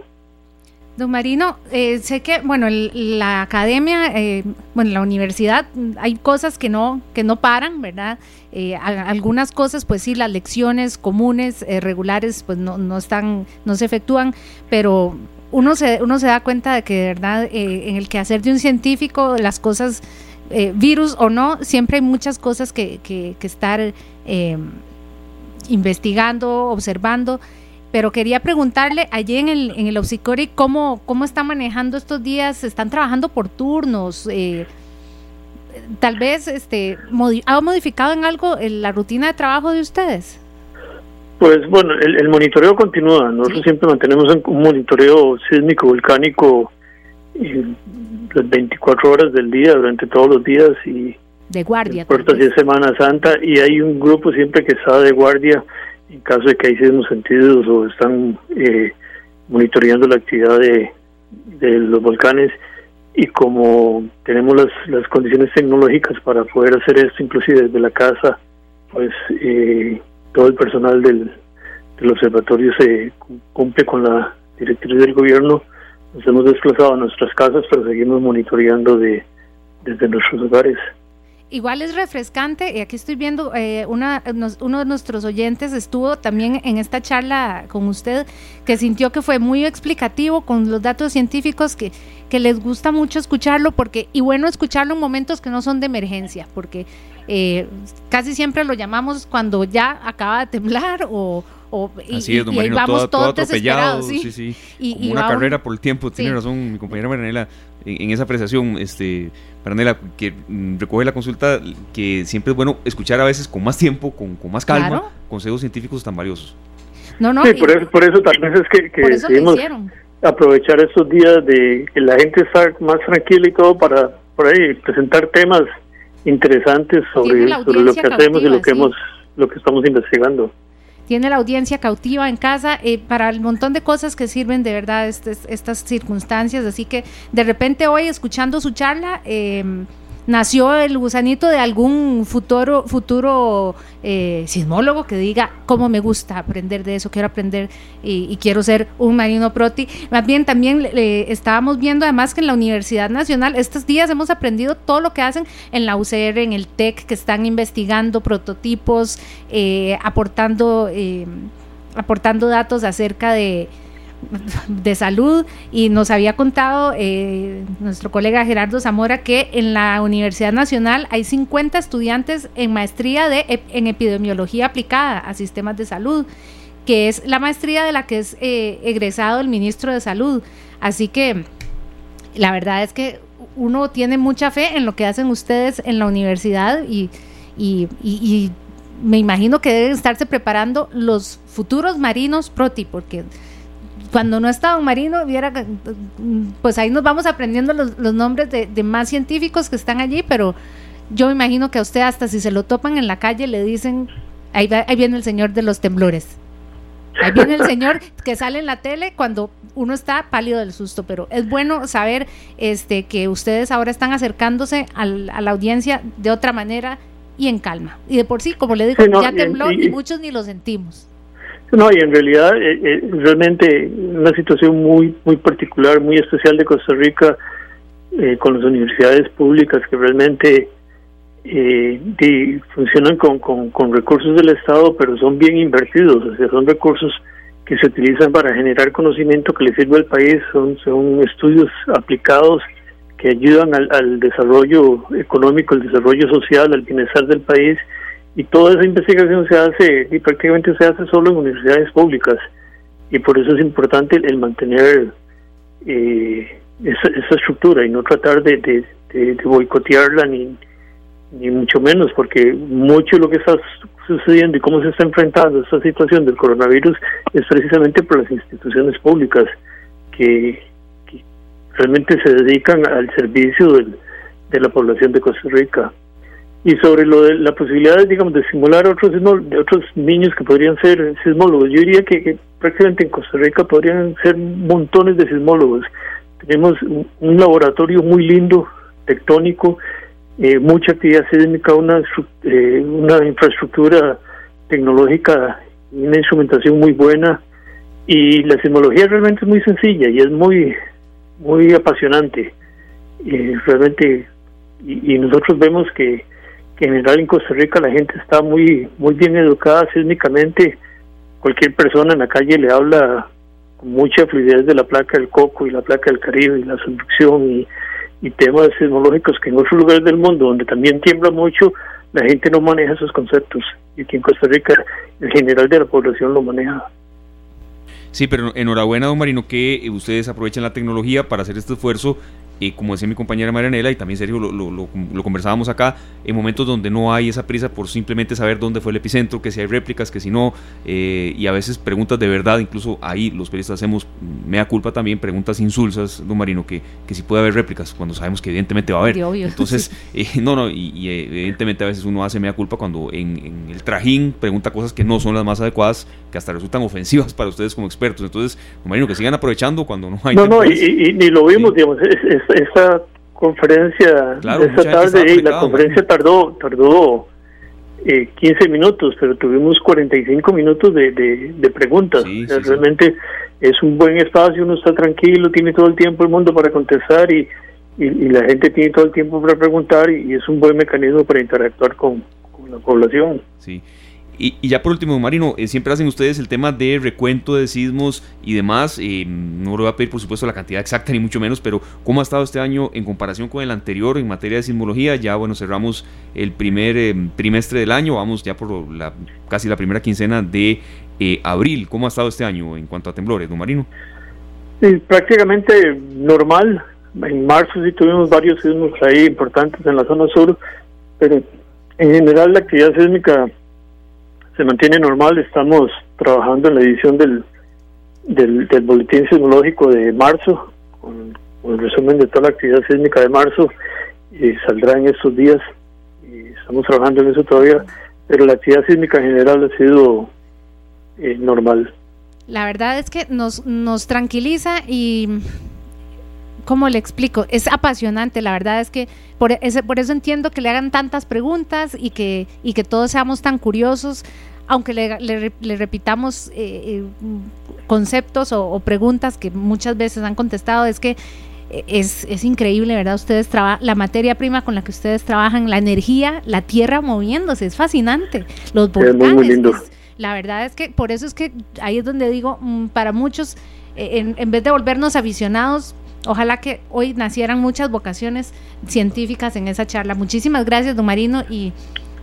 Don Marino, eh, sé que, bueno, la academia, eh, bueno, la universidad, hay cosas que no, que no paran, ¿verdad? Eh, algunas cosas, pues sí, las lecciones comunes, regulares, pues no, no están, no se efectúan, pero uno se, uno se da cuenta de que de verdad en el quehacer de un científico, las cosas eh, virus o no, siempre hay muchas cosas que, que, estar eh, investigando, observando. Pero quería preguntarle allí en el, en el Opsicori cómo, cómo está manejando estos días, están trabajando por turnos, eh, tal vez este ha modificado en algo la rutina de trabajo de ustedes. Pues bueno, el, monitoreo continúa. Nosotros siempre mantenemos un monitoreo sísmico volcánico las 24 horas del día, durante todos los días y de guardia. Puertas y Semana Santa y hay un grupo siempre que está de guardia en caso de que hay sismos sentidos o están eh, monitoreando la actividad de, de los volcanes y como tenemos las, las condiciones tecnológicas para poder hacer esto inclusive desde la casa pues eh, todo el personal del, del observatorio se cumple con la directriz del gobierno nos hemos desplazado a nuestras casas, pero seguimos monitoreando de, desde nuestros hogares. Igual es refrescante, y aquí estoy viendo, eh, una, uno de nuestros oyentes estuvo también en esta charla con usted, que sintió que fue muy explicativo con los datos científicos, que, que les gusta mucho escucharlo, porque y bueno escucharlo en momentos que no son de emergencia, porque eh, casi siempre lo llamamos cuando ya acaba de temblar o, Así es, don Marino, vamos todo, atropellado, sí, sí, Y, Como una carrera por el tiempo, tiene razón mi compañera Maranela en, esa apreciación, este, Maranela, que mm, recoge la consulta, que siempre es bueno escuchar a veces con más tiempo, con, con más calma, consejos científicos tan valiosos. No, no. Sí, por, eso, por eso tal vez es que, que decidimos aprovechar estos días de que la gente está más tranquila y todo para por ahí presentar temas interesantes sobre, sobre lo que hacemos y lo que hemos lo que estamos investigando tiene la audiencia cautiva en casa eh, para el montón de cosas que sirven de verdad estas circunstancias. Así que de repente hoy escuchando su charla, eh, nació el gusanito de algún futuro, futuro eh, sismólogo que diga cómo me gusta aprender de eso, quiero aprender y, quiero ser un marino proti. Más bien también estábamos viendo además que en la Universidad Nacional estos días hemos aprendido todo lo que hacen en la UCR, en el TEC, que están investigando prototipos, eh, aportando, eh, aportando datos acerca de de salud y nos había contado eh, nuestro colega Gerardo Zamora que en la Universidad Nacional hay 50 estudiantes en maestría de, en epidemiología aplicada a sistemas de salud, que es la maestría de la que es eh, egresado el ministro de Salud. Así que la verdad es que uno tiene mucha fe en lo que hacen ustedes en la universidad y, y me imagino que deben estarse preparando los futuros marinos proti, porque cuando no estaba un marino, viera, pues ahí nos vamos aprendiendo los, nombres de, más científicos que están allí, pero yo me imagino que a usted hasta si se lo topan en la calle le dicen, ahí, ahí viene el señor de los temblores. Ahí viene el señor que sale en la tele cuando uno está pálido del susto, pero es bueno saber este que ustedes ahora están acercándose a la audiencia de otra manera y en calma. Y de por sí, como le digo, ya tembló y muchos ni lo sentimos. No, y en realidad, eh, eh, realmente una situación muy muy particular, muy especial de Costa Rica, eh, con las universidades públicas que realmente funcionan con, con, recursos del Estado, pero son bien invertidos, o sea, son recursos que se utilizan para generar conocimiento que le sirve al país, son, son estudios aplicados que ayudan al desarrollo económico, al desarrollo social, al bienestar del país y toda esa investigación se hace y prácticamente se hace solo en universidades públicas y por eso es importante el, mantener eh, esa, estructura y no tratar de, boicotearla ni, ni mucho menos, porque mucho de lo que está sucediendo y cómo se está enfrentando esta situación del coronavirus es precisamente por las instituciones públicas que, realmente se dedican al servicio de la población de Costa Rica. Y sobre lo de la posibilidad, digamos, de simular otros de otros niños que podrían ser sismólogos, yo diría que, prácticamente en Costa Rica podrían ser montones de sismólogos. Tenemos un, laboratorio muy lindo, tectónico, eh, mucha actividad sísmica, una, eh, una infraestructura tecnológica una instrumentación muy buena. Y la sismología realmente es muy sencilla y es muy muy apasionante. Y realmente, y, nosotros vemos que, en general en Costa Rica la gente está muy, muy bien educada sísmicamente. Cualquier persona en la calle le habla con mucha fluidez de la placa del Coco y la placa del Caribe y la subducción y, y temas sismológicos que en otros lugares del mundo donde también tiembla mucho, la gente no maneja esos conceptos. Y aquí en Costa Rica el general de la población lo maneja. Sí, pero enhorabuena, don Marino, que ustedes aprovechen la tecnología para hacer este esfuerzo como decía mi compañera Marianela y también Sergio lo, lo, conversábamos acá, en momentos donde no hay esa prisa por simplemente saber dónde fue el epicentro, que si hay réplicas, que si no, eh, y a veces preguntas de verdad, incluso ahí los periodistas hacemos, mea culpa también, preguntas insulsas, don Marino, que, que si puede haber réplicas, cuando sabemos que evidentemente va a haber. Entonces, eh, no, no, y, evidentemente a veces uno hace mea culpa cuando en, el trajín pregunta cosas que no son las más adecuadas, que hasta resultan ofensivas para ustedes como expertos. Entonces, don Marino, que sigan aprovechando cuando no hay... No, no, y, ni lo vimos, digamos, es esa conferencia de esta tarde, y la conferencia tardó tardó eh, 15 minutos, pero tuvimos 45 minutos de, de, preguntas. realmente es un buen espacio, uno está tranquilo, tiene todo el tiempo el mundo para contestar y, y, la gente tiene todo el tiempo para preguntar y, es un buen mecanismo para interactuar con, con la población. Sí. Y, ya por último, Marino, eh, siempre hacen ustedes el tema de recuento de sismos y demás. Eh, no le voy a pedir, por supuesto, la cantidad exacta, ni mucho menos, pero ¿cómo ha estado este año en comparación con el anterior en materia de sismología? Ya, bueno, cerramos el primer eh, trimestre del año, vamos ya por la, casi la primera quincena de abril. ¿Cómo ha estado este año en cuanto a temblores, don Marino? prácticamente normal. En marzo sí tuvimos varios sismos ahí importantes en la zona sur, pero en general la actividad sísmica se mantiene normal. Estamos trabajando en la edición del, del, boletín sismológico de marzo, con, el resumen de toda la actividad sísmica de marzo, y saldrá en estos días. Y estamos trabajando en eso todavía, pero la actividad sísmica en general ha sido eh, normal. La verdad es que nos, nos tranquiliza y ¿cómo le explico? Es apasionante, la verdad es que por, ese, por eso entiendo que le hagan tantas preguntas y que, y que todos seamos tan curiosos aunque le, repitamos eh, eh, conceptos o, preguntas que muchas veces han contestado, es que eh, es, increíble, ¿verdad? Ustedes trabajan, la materia prima con la que ustedes trabajan, la energía, la tierra moviéndose, es fascinante. Los volcanes. la verdad es que por eso es que ahí es donde digo, mm, para muchos, en, en vez de volvernos aficionados, Ojalá que hoy nacieran muchas vocaciones científicas en esa charla. Muchísimas gracias, don Marino, y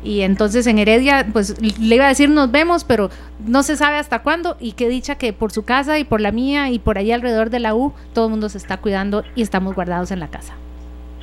y entonces en Heredia, pues le iba a decir nos vemos, pero no se sabe hasta cuándo. Y qué dicha que por su casa y por la mía y por ahí alrededor de la U, todo el mundo se está cuidando y estamos guardados en la casa.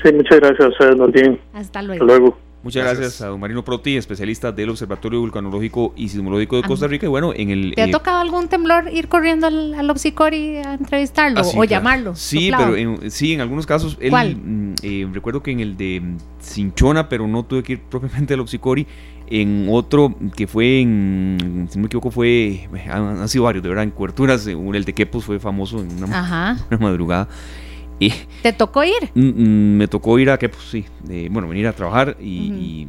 Sí, muchas gracias a ustedes, Martín. Hasta luego. Hasta luego. Muchas gracias. a don Marino Proti, especialista del Observatorio Vulcanológico y Sismológico de Costa Rica. Y bueno, en el. ¿Te ha eh, tocado algún temblor ir corriendo al, al Obsicori a entrevistarlo ah, o llamarlo? Sí, pero en, sí, en algunos casos. ¿Cuál? Mm, eh, recuerdo que en el de Cinchona, pero no tuve que ir propiamente al Obsicori. En otro que fue en, si no me equivoco, fue, han, sido varios, de verdad, en coberturas, el de Quepos fue famoso en una, una madrugada. ¿Te tocó ir? Mm, mm, me tocó ir a que, pues sí, bueno, venir a trabajar y,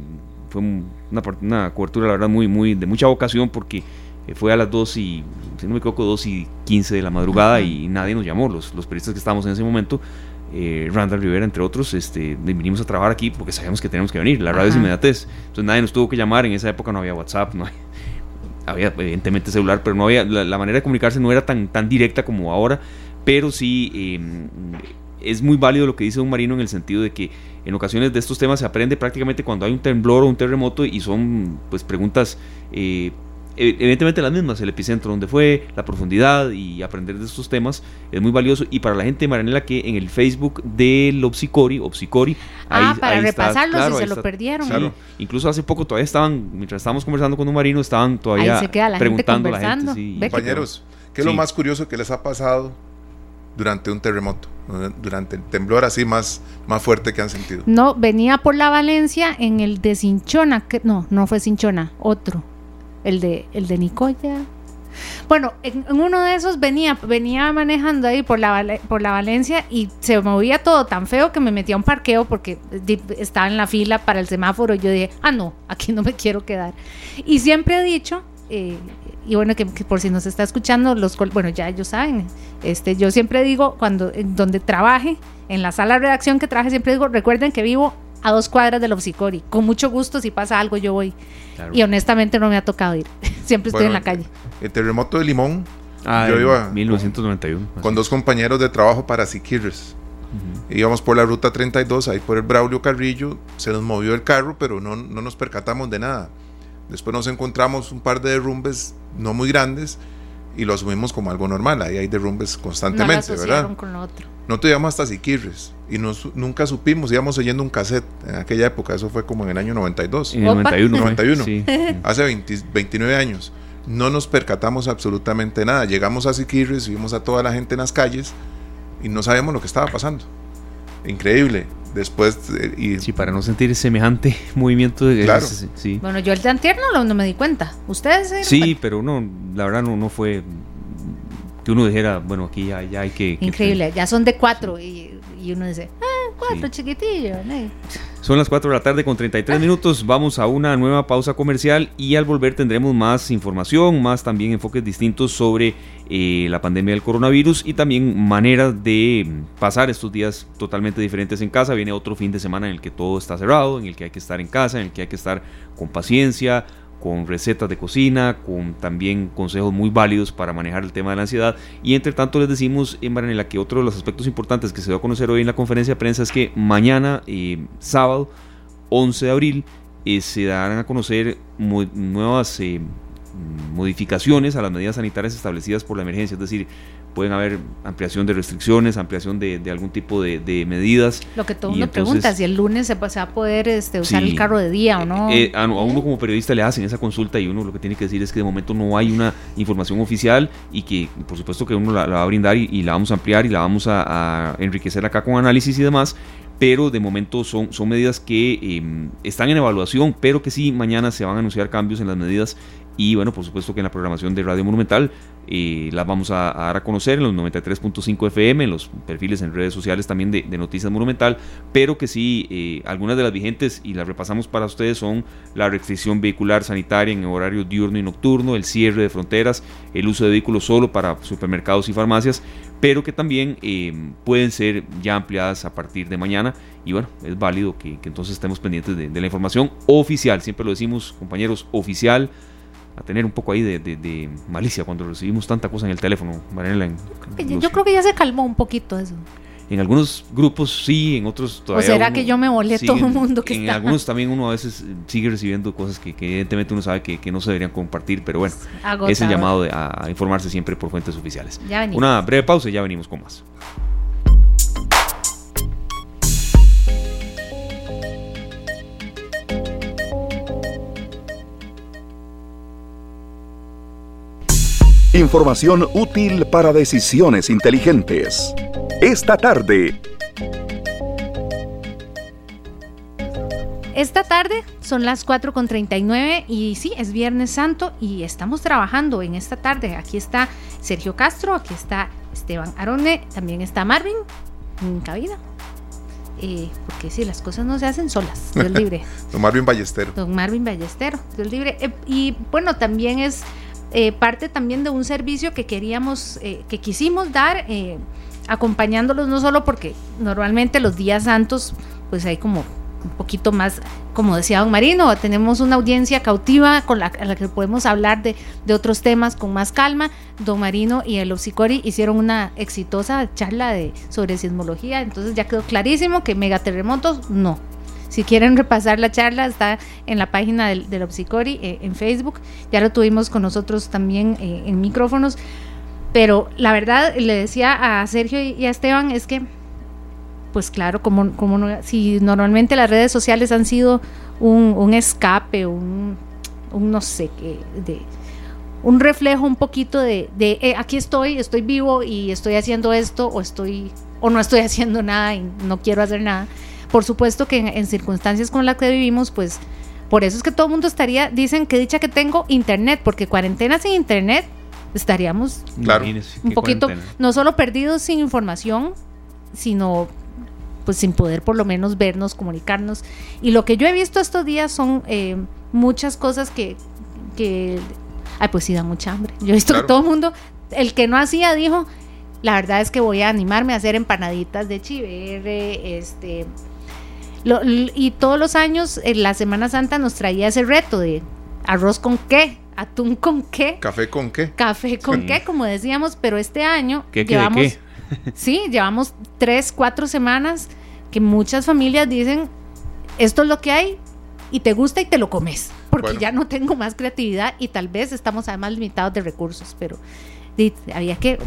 fue una, una, cobertura, la verdad, muy, muy, de mucha vocación porque eh, fue a las 2 y, si no me equivoco, 2 y 15 de la madrugada y nadie nos llamó, los, los periodistas que estábamos en ese momento. Eh, Randall Rivera, entre otros, este, vinimos a trabajar aquí porque sabíamos que teníamos que venir. La radio es inmediatez. Entonces nadie nos tuvo que llamar. En esa época no había WhatsApp, no había, evidentemente celular, pero no había la, manera de comunicarse no era tan, tan directa como ahora. Pero sí em, es muy válido lo que dice un marino en el sentido de que en ocasiones de estos temas se aprende prácticamente cuando hay un temblor o un terremoto y son pues preguntas eh, e, evidentemente las mismas, el epicentro donde fue, la profundidad y aprender de estos temas es muy valioso. Y para la gente de Maranela que en el Facebook del Opsicori, Opsicori, ah, ahí, para repasarlo si se lo perdieron. incluso hace poco todavía estaban, mientras estábamos conversando con un marino, estaban todavía preguntando a la gente. Compañeros, ¿qué es lo más curioso que les ha pasado durante un terremoto? durante el temblor así más, más fuerte que han sentido? No, venía por la Valencia en el de Cinchona, no, no fue Cinchona, otro, el de, el de Nicoya. Bueno, en, uno de esos venía, venía manejando ahí por la, por la Valencia y se movía todo tan feo que me metí a un parqueo porque estaba en la fila para el semáforo y yo dije, ah, no, aquí no me quiero quedar. Y siempre he dicho, eh, y bueno, que, por si nos está escuchando, los bueno, ya ellos saben, este, yo siempre digo, cuando, en donde trabaje, en la sala de redacción que trabaje, siempre digo, recuerden que vivo a dos cuadras del Opsicori, con mucho gusto, si pasa algo yo voy. Y honestamente no me ha tocado ir, siempre estoy en la calle. El terremoto de Limón, ah, yo iba 1991. Con dos compañeros de trabajo para Siquirres. Íbamos por la ruta 32, ahí por el Braulio Carrillo, se nos movió el carro, pero no, no nos percatamos de nada Después nos encontramos un par de derrumbes no muy grandes y lo asumimos como algo normal. Ahí hay derrumbes constantemente, no ¿verdad? Con otro. No te hasta Siquirres y nunca supimos, íbamos oyendo un cassette en aquella época, eso fue como en el año 92. En el 91. 91, hace 29 años. No nos percatamos absolutamente nada. Llegamos a Siquirres, vimos a toda la gente en las calles y no sabíamos lo que estaba pasando. Increíble. Después eh, y sí para no sentir semejante movimiento de claro. sí. bueno yo el de antier no, no, me di cuenta. Ustedes sí pero no la verdad no, no fue que uno dijera bueno aquí ya, ya hay que increíble ya son de cuatro y, y uno dice ah cuatro chiquitillos son las 4 de la tarde con 33 minutos. Vamos a una nueva pausa comercial y al volver tendremos más información, más también enfoques distintos sobre eh, la pandemia del coronavirus y también maneras de pasar estos días totalmente diferentes en casa. Viene otro fin de semana en el que todo está cerrado, en el que hay que estar en casa, en el que hay que estar con paciencia, con recetas de cocina, con también consejos muy válidos para manejar el tema de la ansiedad. Y entre tanto les decimos en Maranela que otro de los aspectos importantes que se va a conocer hoy en la conferencia de prensa es que mañana, eh, sábado 11 de abril, eh, se darán a conocer nuevas eh, modificaciones a las medidas sanitarias establecidas por la emergencia, es decir, pueden haber ampliación de restricciones, ampliación de, algún tipo de, medidas. Lo que todo uno pregunta, si el lunes se, va a poder este, usar el carro de día o no. Eh, a, uno como periodista le hacen esa consulta y uno lo que tiene que decir es que de momento no hay una información oficial y que por supuesto que uno la, va a brindar y, la vamos a ampliar y la vamos a, enriquecer acá con análisis y demás pero de momento son, son medidas que em, están en evaluación, pero que sí, mañana se van a anunciar cambios en las medidas y bueno, por supuesto que en la programación de Radio Monumental eh, las vamos a, dar a conocer en los 93.5 FM, en los perfiles en redes sociales también de, Noticias Monumental, pero que sí, eh, algunas de las vigentes y las repasamos para ustedes son la restricción vehicular sanitaria en horario diurno y nocturno, el cierre de fronteras, el uso de vehículos solo para supermercados y farmacias, pero que también eh, pueden ser ya ampliadas a partir de mañana. Y bueno, es válido que, entonces estemos pendientes de la información oficial, siempre lo decimos compañeros, oficial a tener un poco ahí de, malicia cuando recibimos tanta cosa en el teléfono, Mariela. yo creo que ya se calmó un poquito eso. En algunos grupos sí, en otros todavía. ¿O será que yo me volé todo el mundo que En algunos también uno a veces sigue recibiendo cosas que, evidentemente uno sabe que, no se deberían compartir, pero bueno, es el llamado a, informarse siempre por fuentes oficiales. Una breve pausa y ya venimos con más. Información útil para decisiones inteligentes. Esta tarde. Esta tarde son las 4.39 y sí, es Viernes Santo y estamos trabajando en esta tarde. Aquí está Sergio Castro, aquí está Esteban Arone, también está Marvin en cabina. Eh, porque sí, las cosas no se hacen solas, Dios libre. Don Marvin Ballestero. Don Marvin Ballestero, Dios libre. Eh, y bueno, también es eh, parte también de un servicio que queríamos, eh, que quisimos dar, eh, acompañándolos no solo porque normalmente los días santos, pues hay como un poquito más, como decía don Marino, tenemos una audiencia cautiva con la, la que podemos hablar de, de, otros temas con más calma. Don Marino y el Opsicori hicieron una exitosa charla de, sobre sismología, entonces ya quedó clarísimo que megaterremotos no, si quieren repasar la charla, está en la página del, del Opsicori eh, en Facebook. Ya lo tuvimos con nosotros también eh, en micrófonos. Pero la verdad, le decía a Sergio y a Esteban, es que, pues claro, como, no, si normalmente las redes sociales han sido un, escape, un, un, no sé qué, de, un reflejo un poquito de, de eh, aquí estoy, estoy vivo y estoy haciendo esto, o estoy, o no estoy haciendo nada y no quiero hacer nada. Por supuesto que en, circunstancias como las que vivimos, pues por eso es que todo el mundo estaría, dicen que dicha que tengo internet, porque cuarentena sin internet estaríamos un poquito, no solo perdidos sin información, sino pues sin poder por lo menos vernos, comunicarnos. Y lo que yo he visto estos días son eh, muchas cosas que, que, ay, pues sí da mucha hambre. Yo he visto que todo el mundo, el que no hacía dijo, la verdad es que voy a animarme a hacer empanaditas de chiverre, este... y todos los años en la Semana Santa nos traía ese reto de arroz con qué, atún con qué. Café con qué. Café con qué, como decíamos, pero este año llevamos... sí, llevamos tres, cuatro semanas que muchas familias dicen, esto es lo que hay y te gusta y te lo comes, porque ya no tengo más creatividad y tal vez estamos además limitados de recursos, pero había que,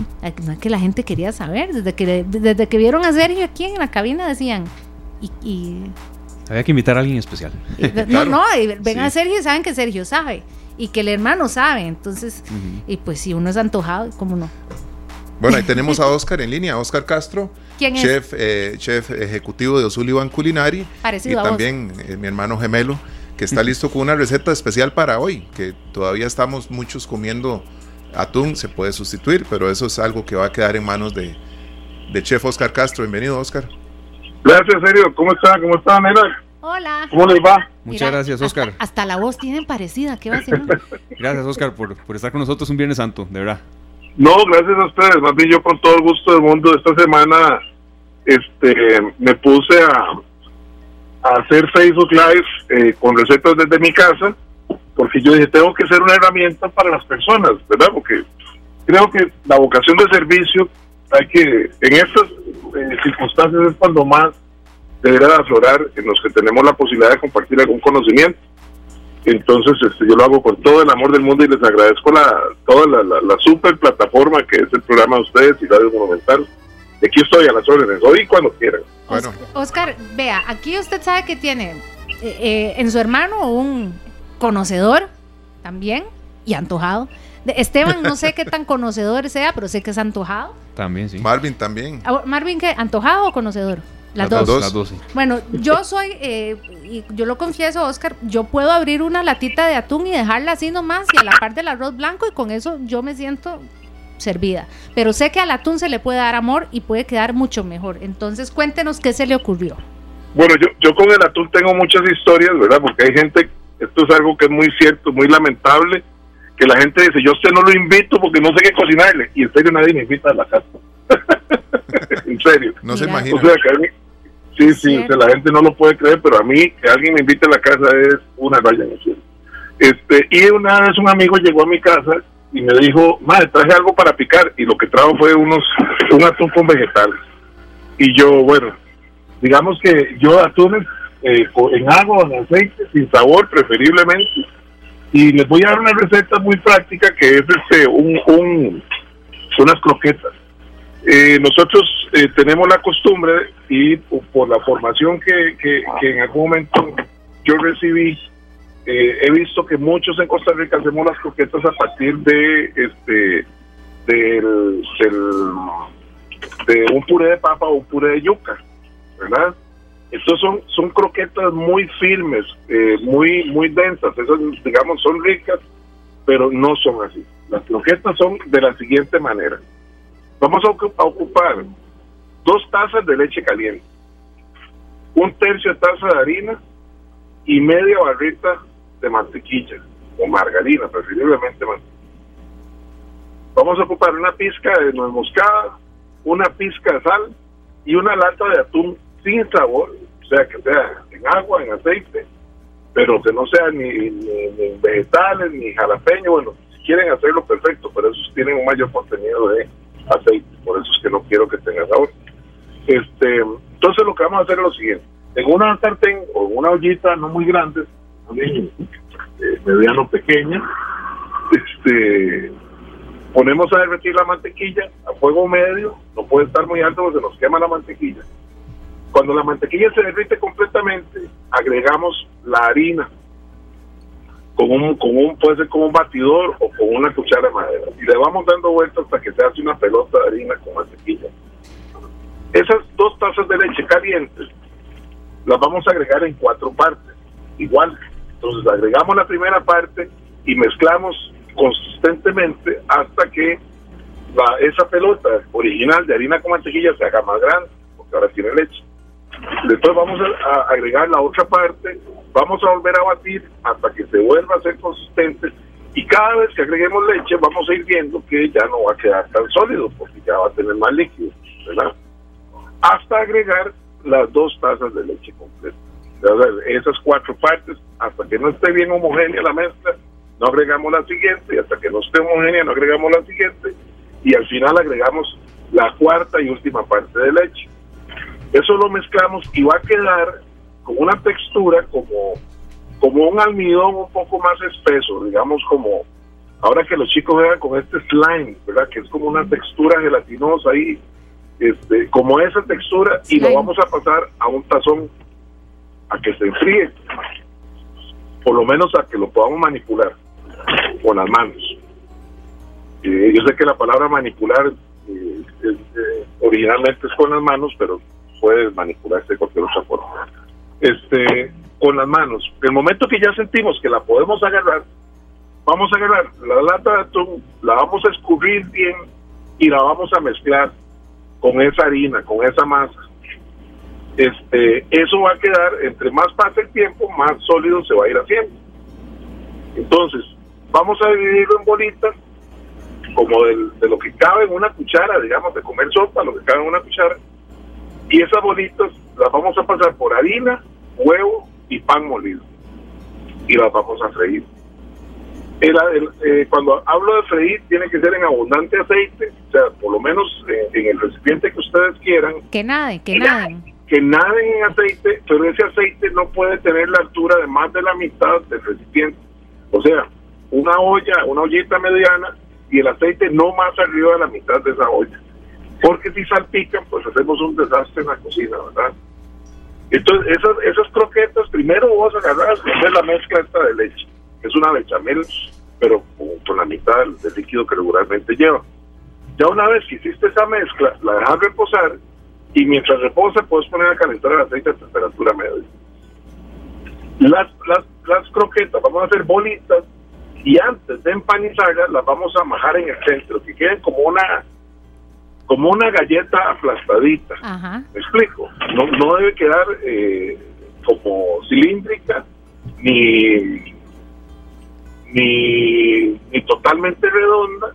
no es que la gente quería saber, desde que, desde que vieron a Sergio aquí en la cabina decían, y... había que invitar a alguien especial. no, no, ven a Sergio y saben que Sergio sabe y que el hermano sabe. Entonces, y pues si uno es antojado, ¿cómo no? Bueno, ahí tenemos a Oscar en línea, Oscar Castro, ¿Quién es? chef, eh, chef ejecutivo de Osulivan Culinari y también eh, mi hermano gemelo que está listo con una receta especial para hoy, que todavía estamos muchos comiendo atún, se puede sustituir, pero eso es algo que va a quedar en manos de, de chef Oscar Castro. Bienvenido, Oscar. Gracias, serio. ¿Cómo está? ¿Cómo está, Nela? Hola. ¿Cómo les va? Muchas gracias, Oscar. Hasta, la voz tienen parecida, ¿qué va a hacer? gracias, Oscar, por, por, estar con nosotros un Viernes Santo, de verdad. No, gracias a ustedes. Más bien yo con todo el gusto del mundo esta semana este me puse a, a hacer Facebook Live eh, con recetas desde mi casa, porque yo dije, tengo que ser una herramienta para las personas, ¿verdad? Porque creo que la vocación de servicio hay que, en estas eh, circunstancias es cuando más debería de aflorar en los que tenemos la posibilidad de compartir algún conocimiento. Entonces, este, yo lo hago con todo el amor del mundo y les agradezco la, toda la, la, super plataforma que es el programa de ustedes y Radio Monumental. Aquí estoy a las órdenes, hoy cuando quieran. Bueno. Oscar, vea, aquí usted sabe que tiene eh, eh, en su hermano un conocedor también y antojado. Esteban, no sé qué tan conocedor sea, pero sé que es antojado. También, sí. Marvin también. Ah, ¿Marvin qué? ¿Antojado o conocedor? Las, dos. Las dos Bueno, yo soy, eh, y yo lo confieso, Oscar, yo puedo abrir una latita de atún y dejarla así nomás y a la par del arroz blanco y con eso yo me siento servida. Pero sé que al atún se le puede dar amor y puede quedar mucho mejor. Entonces cuéntenos qué se le ocurrió. Bueno, yo, yo con el atún tengo muchas historias, ¿verdad? Porque hay gente, esto es algo que es muy cierto, muy lamentable, que la gente dice, yo a usted no lo invito porque no sé qué cocinarle. Y en serio nadie me invita a la casa. en serio. No se imagina. O sea, que sí, sí, la gente no lo puede creer, pero a mí que alguien me invite a la casa es una raya en el cielo. Este, y una vez un amigo llegó a mi casa y me dijo, madre, traje algo para picar y lo que trajo fue unos un atún con vegetales. Y yo, bueno, digamos que yo atunes eh, en agua, en aceite, sin sabor preferiblemente. Y les voy a dar una receta muy práctica que es este un, un unas croquetas. Eh, nosotros eh, tenemos la costumbre y por la formación que, que, en algún momento yo recibí, eh, he visto que muchos en Costa Rica hacemos las croquetas a partir de este del, de un puré de papa o un puré de yuca, ¿verdad? Estos son, son croquetas muy firmes, muy, muy densas, esas digamos son ricas, pero no son así. Las croquetas son de la siguiente manera Vamos a, ocupar dos tazas de leche caliente, un tercio de taza de harina y media barrita de mantequilla o margarina, preferiblemente mantequilla. Vamos a ocupar una pizca de nuez moscada, una pizca de sal y una lata de atún sin sabor, o sea, que sea en agua, en aceite, pero que no sea ni, ni vegetales, ni jalapeño. Bueno, si quieren hacerlo, perfecto, pero esos tienen un mayor contenido de aceite, por eso es que no quiero que tenga sabor. Este, entonces lo que vamos a hacer es lo siguiente. en una sartén o en una ollita no muy grande, eh, mediano pequeña, este, ponemos a derretir la mantequilla a fuego medio, no puede estar muy alto porque se nos quema la mantequilla. Cuando la mantequilla se derrite completamente, agregamos la harina con un, con un, puede ser con un batidor o con una cuchara de madera. Y le vamos dando vueltas hasta que se hace una pelota de harina con mantequilla. Esas dos tazas de leche calientes las vamos a agregar en cuatro partes, igual. Entonces agregamos la primera parte y mezclamos consistentemente hasta que la, esa pelota original de harina con mantequilla se haga más grande, porque ahora tiene leche. Después vamos a, agregar la otra parte, vamos a volver a batir hasta que se vuelva a ser consistente y cada vez que agreguemos leche vamos a ir viendo que ya no va a quedar tan sólido porque ya va a tener más líquido, ¿verdad? Hasta agregar las dos tazas de leche completa. Esas cuatro partes, hasta que no esté bien homogénea la mezcla, no agregamos la siguiente, y hasta que no esté homogénea no agregamos la siguiente, y al final agregamos la cuarta y última parte de leche. Eso lo mezclamos y va a quedar con una textura como, como un almidón un poco más espeso, digamos como ahora que los chicos vean con este slime, ¿verdad? Que es como una textura gelatinosa ahí, este, como esa textura, y lo vamos a pasar a un tazón a que se enfríe, por lo menos a que lo podamos manipular con las manos. Eh, yo sé que la palabra manipular eh, eh, originalmente es con las manos, pero puede manipularse de cualquier otra forma. Este, con las manos. El momento que ya sentimos que la podemos agarrar, vamos a agarrar la lata de atún, la vamos a escurrir bien y la vamos a mezclar con esa harina, con esa masa. Este, eso va a quedar, entre más pase el tiempo, más sólido se va a ir haciendo. Entonces, vamos a dividirlo en bolitas, como de lo que cabe en una cuchara, digamos, de comer sopa, lo que cabe en una cuchara, y esas bolitas las vamos a pasar por harina, huevo y pan molido, y las vamos a freír. Eh, cuando hablo de freír, tiene que ser en abundante aceite, o sea, por lo menos eh, en el recipiente que ustedes quieran. Que naden, que naden. Que naden en aceite, pero ese aceite no puede tener la altura de más de la mitad del recipiente. O sea, una olla, una ollita mediana y el aceite no más arriba de la mitad de esa olla. Porque si salpican, pues hacemos un desastre en la cocina, ¿verdad? Entonces, esas, esas croquetas, primero vos agarras hacer la mezcla esta de leche, es una bechamel, pero con, la mitad del, líquido que regularmente lleva. Ya una vez que hiciste esa mezcla, la dejas reposar y mientras reposa puedes poner a calentar el aceite a temperatura media. Las, las, las croquetas, vamos a hacer bolitas y antes de empanizarlas las vamos a majar en el centro, que queden como una como una galleta aplastadita. ¿Me explico? No, no debe quedar eh, como cilíndrica ni, ni, ni totalmente redonda.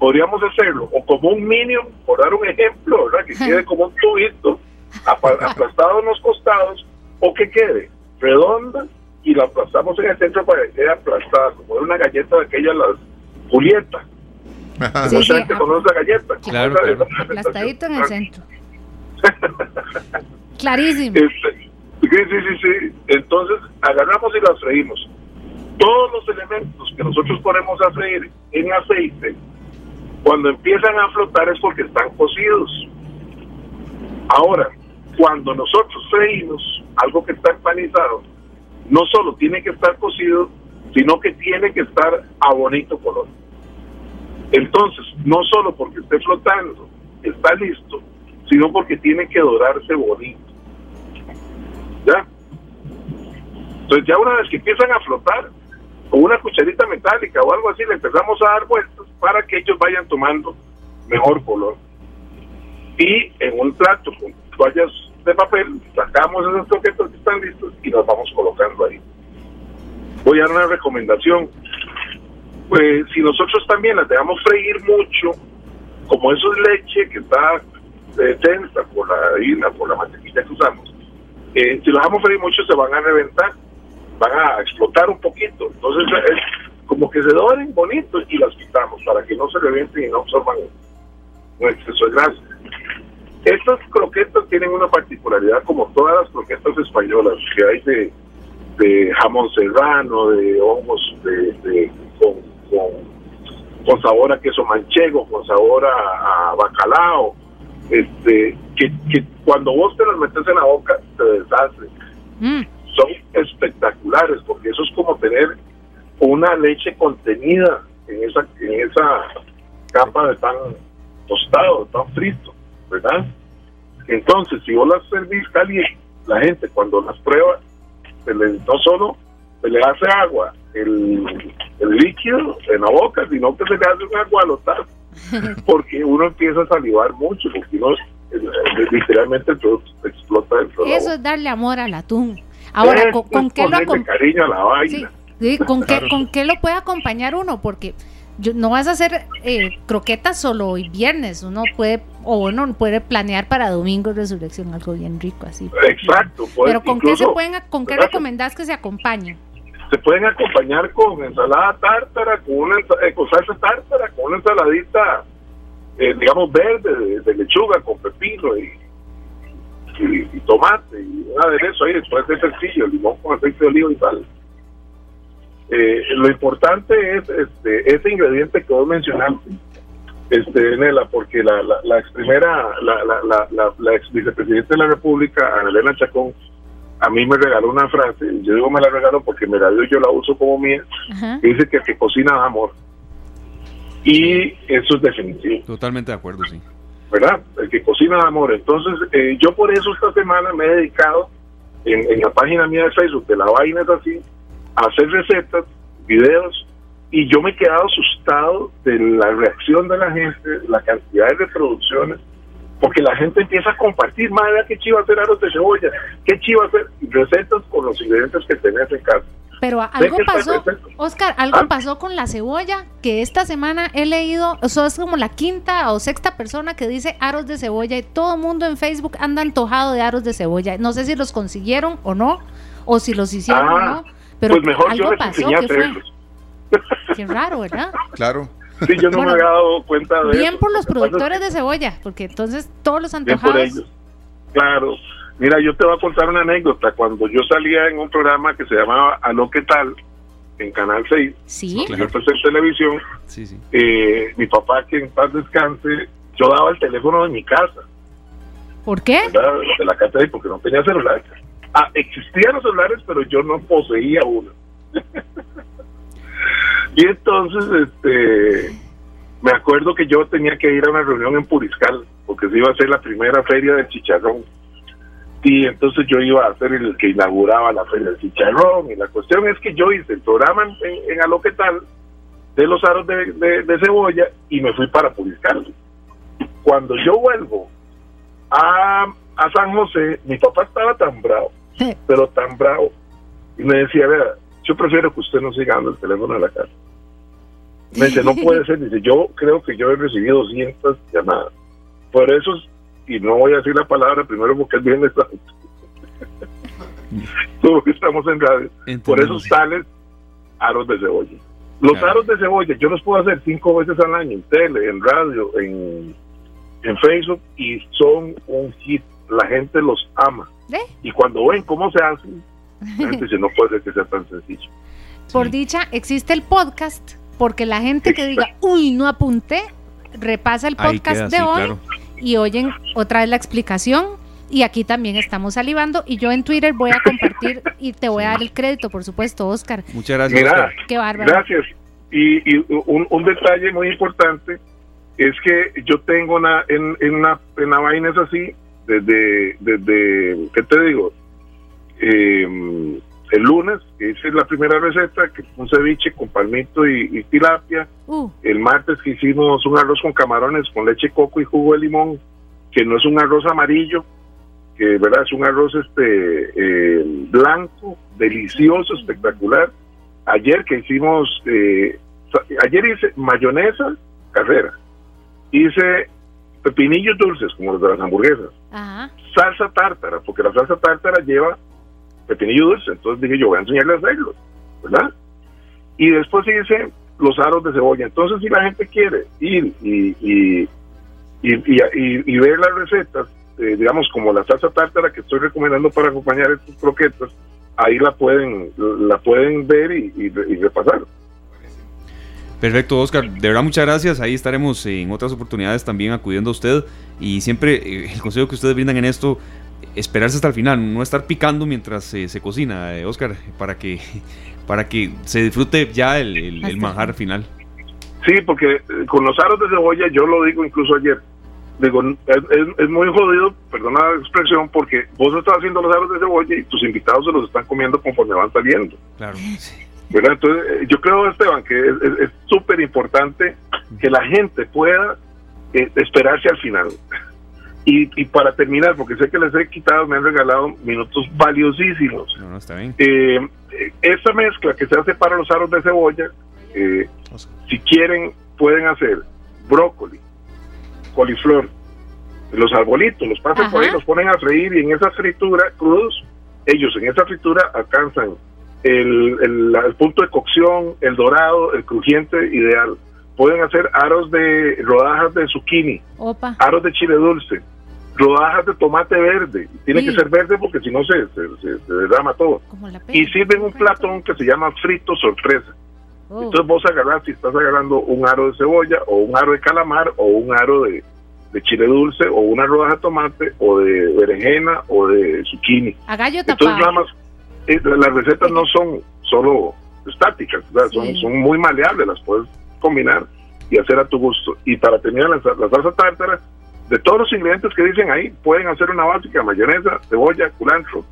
Podríamos hacerlo o como un minion, por dar un ejemplo, ¿verdad? Que quede como un tubito aplastado en los costados o que quede redonda y la aplastamos en el centro para que quede aplastada, como una galleta de aquellas, las Julieta. Sí, Mucha gente conoce la galleta. Claro, Aplastadito en el centro. Clarísimo. Este, sí, sí, sí, sí. Entonces, agarramos y las freímos. Todos los elementos que nosotros ponemos a freír en aceite, cuando empiezan a flotar es porque están cocidos. Ahora, cuando nosotros freímos algo que está empanizado, no solo tiene que estar cocido, sino que tiene que estar a bonito color. Entonces, no solo porque esté flotando, está listo, sino porque tiene que dorarse bonito. ¿Ya? Entonces ya una vez que empiezan a flotar, con una cucharita metálica o algo así, le empezamos a dar vueltas para que ellos vayan tomando mejor color. Y en un plato con toallas de papel, sacamos esos croquetas que están listos y los vamos colocando ahí. Voy a dar una recomendación. Pues si nosotros también las dejamos freír mucho, como eso es leche que está eh, tensa por la harina, por la mantequilla que usamos, eh, si las dejamos freír mucho se van a reventar, van a explotar un poquito. Entonces es como que se doren bonitos y las quitamos para que no se revienten y no absorban un exceso de grasa. Estas croquetas tienen una particularidad como todas las croquetas españolas que hay de, de jamón serrano, de hongos de, con, con, sabor a queso manchego, con sabor a, bacalao, este, que, que, cuando vos te las metes en la boca te deshacen. Mm. Son espectaculares porque eso es como tener una leche contenida en esa, en esa capa de pan tostado, tan frito, ¿verdad? Entonces, si vos las servís caliente, la gente cuando las prueba, se le, no solo se le hace agua, el, líquido en la boca, sino que se le hace un agua lotal, porque uno empieza a salivar mucho, porque uno literalmente todo explota dentro Eso es darle amor al atún. Ahora, ¿con, qué lo cariño a la vaina. ¿con, qué, ¿Con qué lo puede acompañar uno? Porque no vas a hacer eh, croquetas solo hoy viernes, uno puede, o uno puede planear para domingo resurrección, algo bien rico así. Exacto. Pero ¿con qué se pueden, con qué recomendás que se acompañen? Se pueden acompañar con ensalada tártara, con una eh, con salsa tártara, con una ensaladita, eh, digamos, verde, de, lechuga, con pepino y, y, tomate, y un aderezo ahí, después de sencillo, limón con aceite de oliva y sal. Eh, lo importante es este, ese ingrediente que vos mencionaste, este, Nela, porque la, la, ex primera, la, la, la, ex vicepresidenta de la República, Ana Elena Chacón, a mí me regaló una frase, yo digo me la regalo porque me la dio yo la uso como mía, dice que el que cocina da amor. Y eso es definitivo. Totalmente de acuerdo, sí. ¿Verdad? El que cocina da amor. Entonces, eh, yo por eso esta semana me he dedicado en, en la página mía de Facebook de la vaina es así, hacer recetas, videos, y yo me he quedado asustado de la reacción de la gente, la cantidad de reproducciones, porque la gente empieza a compartir, madre, qué chiva hacer aros de cebolla, qué chiva hacer recetas con los ingredientes que tenés en casa. Pero algo pasó, Oscar, algo ¿Ah? pasó con la cebolla, que esta semana he leído, o sea, es como la quinta o sexta persona que dice aros de cebolla y todo el mundo en Facebook anda antojado de aros de cebolla. No sé si los consiguieron o no, o si los hicieron o ah. no pues mejor yo les enseñé a hacerlos. Qué raro, ¿verdad? Claro. Sí, yo no me había dado cuenta de Bien por los productores de cebolla, porque entonces todos los antojados. Bien por ellos. Claro. Mira, yo te voy a contar una anécdota. Cuando yo salía en un programa que se llamaba A lo que tal, en Canal 6, ¿Sí? yo empecé en televisión, sí, sí. Eh, mi papá, que en paz descanse, yo daba el teléfono de mi casa. ¿Por qué? De la casa de porque no tenía celular. Ah, existían los celulares, pero yo no poseía uno. y entonces, este, me acuerdo que yo tenía que ir a una reunión en Puriscal, porque se iba a ser la primera feria del chicharrón. Y entonces yo iba a ser el que inauguraba la feria del chicharrón. Y la cuestión es que yo hice el programa en, en Aloquetal de los aros de, de, cebolla y me fui para Puriscal. Cuando yo vuelvo a, a San José, mi papá estaba tan bravo pero tan bravo. Y me decía, vea, yo prefiero que usted no siga dando el teléfono de la casa. Me dice, no puede ser. Dice, yo creo que yo he recibido 200 llamadas. Por eso, y no voy a decir la palabra primero porque es bien santo. Estamos en radio. Por eso salen aros de cebolla. Los aros de cebolla yo los puedo hacer cinco veces al año en tele, en radio, en, en Facebook y son un hit. La gente los ama. Y cuando ven cómo se hace, la gente dice, no puede ser que sea tan sencillo. Por dicha, existe el podcast, porque la gente que diga, uy, no apunté, repasa el podcast de hoy y oyen otra vez la explicación. Y aquí también estamos salivando. Y yo en Twitter voy a compartir y te voy a dar el crédito, por supuesto, Oscar. Muchas gracias. Qué bárbaro. Gracias. Y, un, un, detalle muy importante es que yo tengo una, en, en, una, en una vaina es así, desde, desde ¿qué te digo? Eh, el lunes, que hice la primera receta, que fue un ceviche con palmito y, tilapia. Uh. El martes que hicimos un arroz con camarones, con leche coco y jugo de limón, que no es un arroz amarillo, que verdad es un arroz este eh, blanco, delicioso, espectacular. Ayer que hicimos, eh, ayer hice mayonesa carrera, hice pepinillos dulces, como los de las hamburguesas. Salsa tártara, porque la salsa tártara lleva pepinillo dulce. Entonces dije, yo voy a enseñarle a hacerlo, ¿verdad? Y después hice los aros de cebolla. Entonces, si la gente quiere ir y, y, y, ver las recetas, eh, digamos, como la salsa tártara que estoy recomendando para acompañar estos croquetas, ahí la pueden, la pueden ver y, y repasar. Perfecto, Oscar. De verdad, muchas gracias. Ahí estaremos en otras oportunidades también acudiendo a usted. Y siempre eh, el consejo que ustedes brindan en esto, esperarse hasta el final, no estar picando mientras eh, se cocina, eh, Oscar, para que, para que se disfrute ya el, el, manjar final. Sí, porque con los aros de cebolla, yo lo digo incluso ayer, digo, es, muy jodido, perdona la expresión, porque vos estás haciendo los aros de cebolla y tus invitados se los están comiendo conforme van saliendo. Claro, sí. Entonces, eh, yo creo, Esteban, que es súper importante que la gente pueda eh, esperarse al final. Y, y, para terminar, porque sé que les he quitado, me han regalado minutos valiosísimos. No, no, está bien. Eh, esa mezcla que se hace para los aros de cebolla, si quieren, pueden hacer brócoli, coliflor, los arbolitos, los pasan por ahí, los ponen a freír y en esa fritura crudos, ellos en esa fritura alcanzan el, el, punto de cocción, el dorado, el crujiente ideal. Pueden hacer aros de rodajas de zucchini, aros de chile dulce, rodajas de tomate verde. Tiene que ser verde porque si no se, se, derrama todo. Y sirven un platón que se llama frito sorpresa. Oh. Entonces vos agarrás, si estás agarrando un aro de cebolla o un aro de calamar o un aro de, de chile dulce o una rodaja de tomate o de berenjena o de zucchini. A gallo Entonces eh, las recetas no son solo estáticas, son, son muy maleables, las puedes combinar y hacer a tu gusto. Y para terminar la, salsa tártara, de todos los ingredientes que dicen ahí, pueden hacer una básica, mayonesa, cebolla, culantro,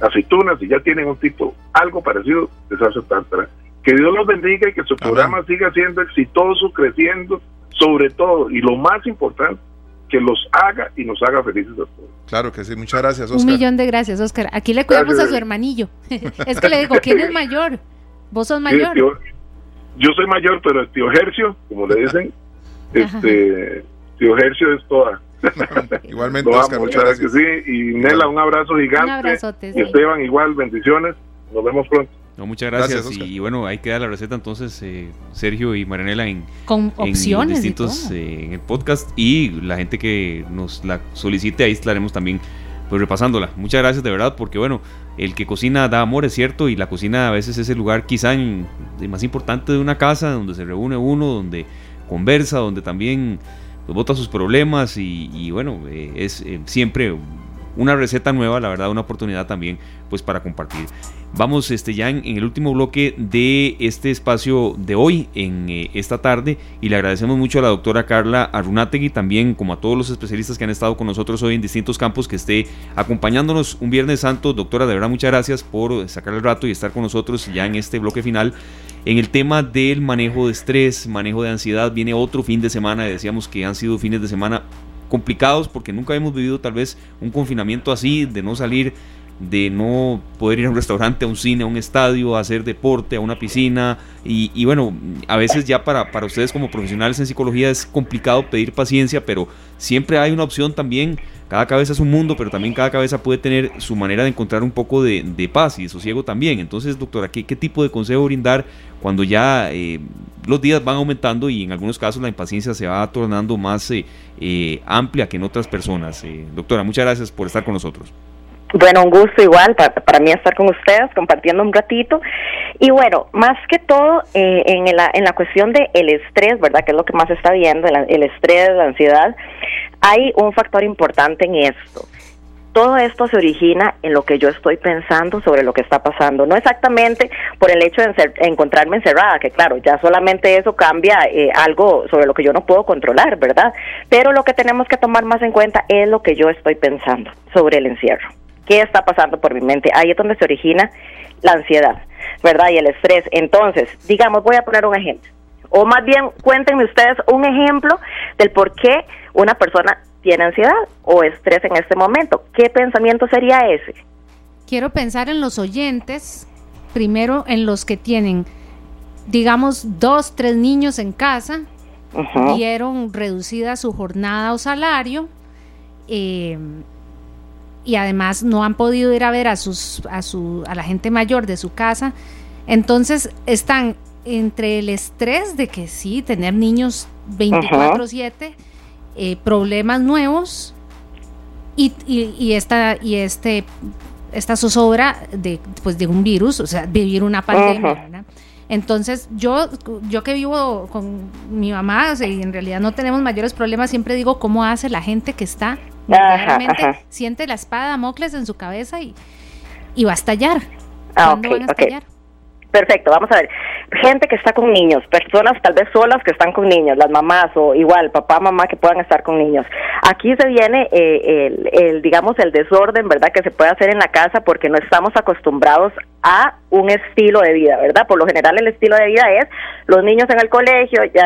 aceitunas y ya tienen un tipo, algo parecido de salsa tártara. Que Dios los bendiga y que su programa siga siendo exitoso, creciendo, sobre todo, y lo más importante, que los haga y nos haga felices a todos. Claro que sí, muchas gracias, Oscar. Un millón de gracias, Oscar. Aquí le cuidamos a su hermanillo. es que le digo, ¿quién es mayor? ¿Vos sos mayor? yo soy mayor, pero el tío Gercio, como le dicen, este, tío Gercio es toda. Igualmente, Oscar, muchas gracias. Sí, y Nela, un abrazo gigante. Un abrazote, Y Esteban, igual, bendiciones. Nos vemos pronto. No, muchas gracias. y bueno, ahí queda la receta entonces, eh, Sergio y Marinela en, Con opciones distintos eh, en el podcast y la gente que nos la solicite, ahí estaremos también pues repasándola. Muchas gracias de verdad, porque bueno, el que cocina da amor, es cierto, y la cocina a veces es el lugar quizá más importante de una casa, donde se reúne uno, donde conversa, donde también pues, vota sus problemas y, bueno, eh, es siempre una receta nueva, la verdad, una oportunidad también pues para compartir. Vamos este, ya en, el último bloque de este espacio de hoy, en eh, esta tarde, y le agradecemos mucho a la doctora Carla Arunategui, también como a todos los especialistas que han estado con nosotros hoy en distintos campos, que esté acompañándonos un Viernes Santo. Doctora, de verdad muchas gracias por sacar el rato y estar con nosotros ya en este bloque final. En el tema del manejo de estrés, manejo de ansiedad, viene otro fin de semana, decíamos que han sido fines de semana complicados porque nunca hemos vivido tal vez un confinamiento así, de no salir, de no poder ir a un restaurante, a un cine, a un estadio, a hacer deporte, a una piscina. Y, bueno, a veces ya para, para ustedes como profesionales en psicología es complicado pedir paciencia, pero siempre hay una opción también cada cabeza es un mundo, pero también cada cabeza puede tener su manera de encontrar un poco de, paz y de sosiego también. Entonces, doctora, ¿qué, qué tipo de consejo brindar cuando ya eh, los días van aumentando y en algunos casos la impaciencia se va tornando más eh, eh, amplia que en otras personas? doctora, muchas gracias por estar con nosotros. Bueno, un gusto igual para, para mí estar con ustedes compartiendo un ratito. Y bueno, más que todo en, la, en la cuestión del el estrés, ¿verdad? Que es lo que más se está viendo, el, el estrés, la ansiedad. Hay un factor importante en esto. Todo esto se origina en lo que yo estoy pensando sobre lo que está pasando, no exactamente por el hecho de encontrarme encerrada, que claro, ya solamente eso cambia eh, algo sobre lo que yo no puedo controlar, ¿verdad? Pero lo que tenemos que tomar más en cuenta es lo que yo estoy pensando sobre el encierro. ¿Qué está pasando por mi mente? Ahí es donde se origina la ansiedad, ¿verdad? Y el estrés. Entonces, digamos, voy a poner un ejemplo. O más bien, cuéntenme ustedes un ejemplo del por qué una persona tiene ansiedad o estrés en este momento. ¿Qué pensamiento sería ese? Quiero pensar en los oyentes, primero en los que tienen, digamos, dos, tres niños en casa, vieron reducida su jornada o salario, eh, y además no han podido ir a ver a sus a su a la gente mayor de su casa. Entonces están entre el estrés de que sí tener niños 24/7 eh, problemas nuevos y, y, esta, y este, esta zozobra de, pues, de un virus, o sea, vivir una pandemia. Entonces, yo, yo que vivo con mi mamá, y en realidad no tenemos mayores problemas, siempre digo cómo hace la gente que está, realmente siente la espada de Damocles en su cabeza y, y va a estallar. Ah, van a estallar? Perfecto, vamos a ver. Gente que está con niños, personas tal vez solas que están con niños, las mamás o igual papá, mamá que puedan estar con niños. Aquí se viene eh, el, digamos, el desorden, ¿verdad? Que se puede hacer en la casa porque no estamos acostumbrados a un estilo de vida, ¿verdad? Por lo general el estilo de vida es los niños en el colegio ya,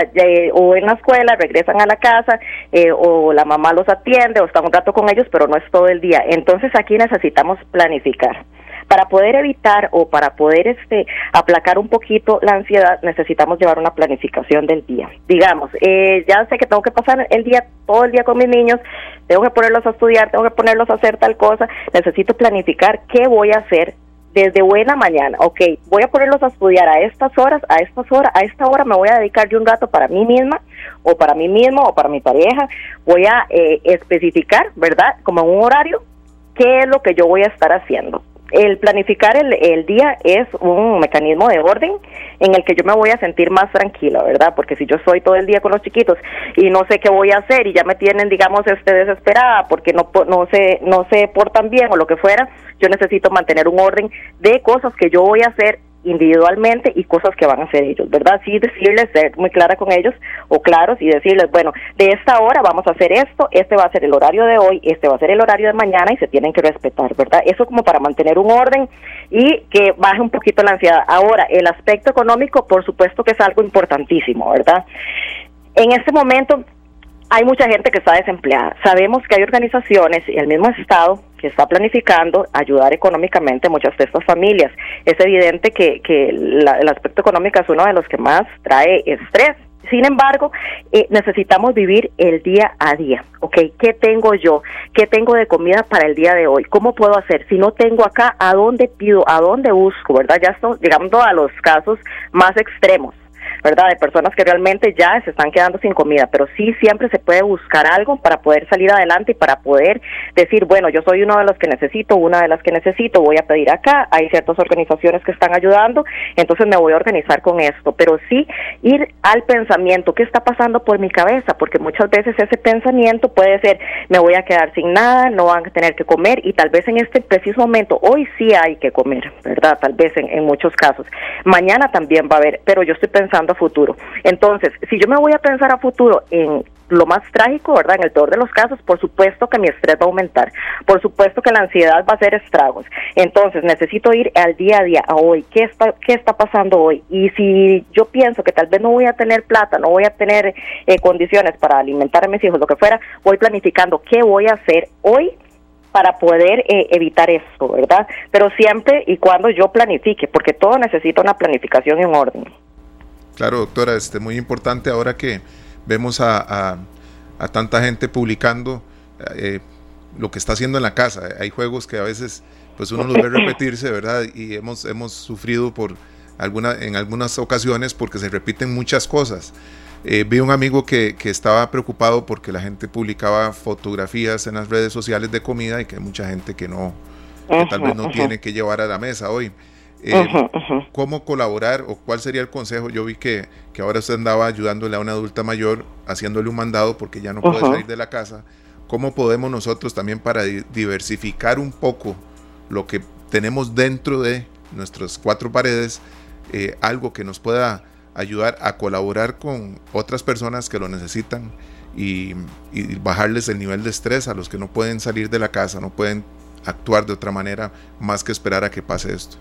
o en la escuela regresan a la casa eh, o la mamá los atiende o está un rato con ellos, pero no es todo el día. Entonces aquí necesitamos planificar para poder evitar o para poder este aplacar un poquito la ansiedad necesitamos llevar una planificación del día. Digamos eh, ya sé que tengo que pasar el día todo el día con mis niños tengo que ponerlos a estudiar tengo que ponerlos a hacer tal cosa necesito planificar qué voy a hacer desde buena mañana, ok, voy a ponerlos a estudiar a estas horas, a estas horas, a esta hora me voy a dedicar yo un rato para mí misma o para mí mismo o para mi pareja, voy a eh, especificar, ¿verdad? Como un horario, qué es lo que yo voy a estar haciendo el planificar el, día es un mecanismo de orden en el que yo me voy a sentir más tranquila, ¿verdad? Porque si yo estoy todo el día con los chiquitos y no sé qué voy a hacer y ya me tienen, digamos, este desesperada porque no no se no se portan bien o lo que fuera, yo necesito mantener un orden de cosas que yo voy a hacer individualmente y cosas que van a hacer ellos, ¿verdad? Sí decirles, ser muy clara con ellos o claros y decirles, bueno, de esta hora vamos a hacer esto, este va a ser el horario de hoy, este va a ser el horario de mañana y se tienen que respetar, ¿verdad? Eso como para mantener un orden y que baje un poquito la ansiedad. Ahora, el aspecto económico, por supuesto que es algo importantísimo, ¿verdad? En este momento hay mucha gente que está desempleada. Sabemos que hay organizaciones y el mismo Estado que está planificando ayudar económicamente muchas de estas familias. Es evidente que, que el aspecto económico es uno de los que más trae estrés. Sin embargo, eh, necesitamos vivir el día a día, ¿ok? ¿Qué tengo yo? ¿Qué tengo de comida para el día de hoy? ¿Cómo puedo hacer? Si no tengo acá, ¿a dónde pido? ¿A dónde busco? ¿Verdad? Ya estamos llegando a los casos más extremos. ¿Verdad? De personas que realmente ya se están quedando sin comida, pero sí siempre se puede buscar algo para poder salir adelante y para poder decir, bueno, yo soy uno de los que necesito, una de las que necesito, voy a pedir acá, hay ciertas organizaciones que están ayudando, entonces me voy a organizar con esto, pero sí ir al pensamiento, ¿qué está pasando por mi cabeza? Porque muchas veces ese pensamiento puede ser, me voy a quedar sin nada, no van a tener que comer y tal vez en este preciso momento, hoy sí hay que comer, ¿verdad? Tal vez en, en muchos casos. Mañana también va a haber, pero yo estoy pensando futuro. Entonces, si yo me voy a pensar a futuro en lo más trágico, ¿verdad? En el peor de los casos, por supuesto que mi estrés va a aumentar, por supuesto que la ansiedad va a hacer estragos. Entonces, necesito ir al día a día, a hoy, ¿qué está, qué está pasando hoy? Y si yo pienso que tal vez no voy a tener plata, no voy a tener eh, condiciones para alimentar a mis hijos, lo que fuera, voy planificando qué voy a hacer hoy para poder eh, evitar esto, ¿verdad? Pero siempre y cuando yo planifique, porque todo necesita una planificación un orden. Claro, doctora, este, muy importante ahora que vemos a, tanta gente publicando eh, lo que está haciendo en la casa. Hay juegos que a veces pues uno los ve repetirse, ¿verdad? Y hemos, hemos sufrido por alguna, en algunas ocasiones porque se repiten muchas cosas. Eh, vi un amigo que, que, estaba preocupado porque la gente publicaba fotografías en las redes sociales de comida y que hay mucha gente que no, que tal vez no tiene que llevar a la mesa hoy. Eh, ¿Cómo colaborar o cuál sería el consejo? Yo vi que, que, ahora usted andaba ayudándole a una adulta mayor, haciéndole un mandado porque ya no puede salir de la casa. ¿Cómo podemos nosotros también para diversificar un poco lo que tenemos dentro de nuestras cuatro paredes, eh, algo que nos pueda ayudar a colaborar con otras personas que lo necesitan y, y bajarles el nivel de estrés a los que no pueden salir de la casa, no pueden actuar de otra manera más que esperar a que pase esto?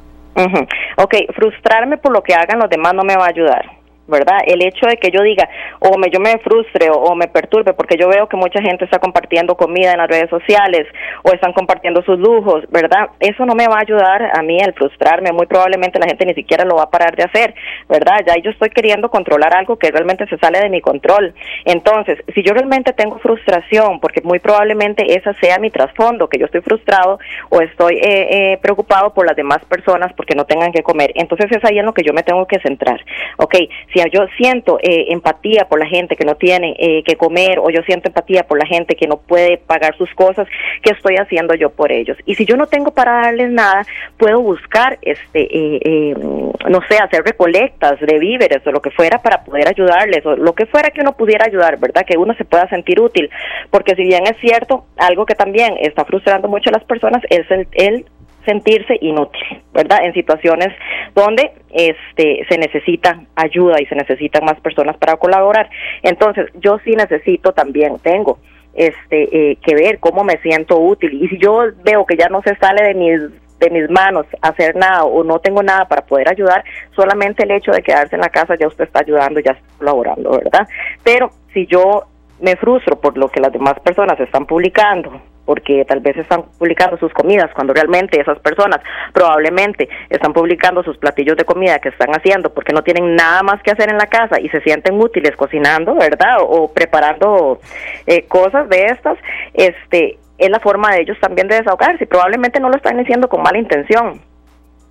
Ok, frustrarme por lo que hagan los demás no me va a ayudar. ¿Verdad? El hecho de que yo diga, o me, yo me frustre o, me perturbe, porque yo veo que mucha gente está compartiendo comida en las redes sociales o están compartiendo sus lujos, ¿verdad? Eso no me va a ayudar a mí al frustrarme, muy probablemente la gente ni siquiera lo va a parar de hacer, ¿verdad? Ya yo estoy queriendo controlar algo que realmente se sale de mi control. Entonces, si yo realmente tengo frustración, porque muy probablemente esa sea mi trasfondo, que yo estoy frustrado o estoy eh, eh, preocupado por las demás personas porque no tengan que comer, entonces es ahí en lo que yo me tengo que centrar. Ok, si yo siento eh, empatía por la gente que no tiene eh, que comer o yo siento empatía por la gente que no puede pagar sus cosas, ¿qué estoy haciendo yo por ellos? Y si yo no tengo para darles nada, puedo buscar, este, eh, no sé, hacer recolectas de víveres o lo que fuera para poder ayudarles o lo que fuera que uno pudiera ayudar, ¿verdad? Que uno se pueda sentir útil, porque si bien es cierto, algo que también está frustrando mucho a las personas es el, el sentirse inútil, ¿verdad? En situaciones donde este se necesita ayuda y se necesitan más personas para colaborar. Entonces, yo sí necesito también, tengo este eh, que ver cómo me siento útil y si yo veo que ya no se sale de mis de mis manos hacer nada o no tengo nada para poder ayudar, solamente el hecho de quedarse en la casa ya usted está ayudando, ya está colaborando, ¿verdad? Pero si yo me frustro por lo que las demás personas están publicando porque tal vez están publicando sus comidas cuando realmente esas personas probablemente están publicando sus platillos de comida que están haciendo porque no tienen nada más que hacer en la casa y se sienten útiles cocinando, ¿verdad? O, preparando eh, cosas de estas, este es la forma de ellos también de desahogarse y probablemente no lo están diciendo con mala intención,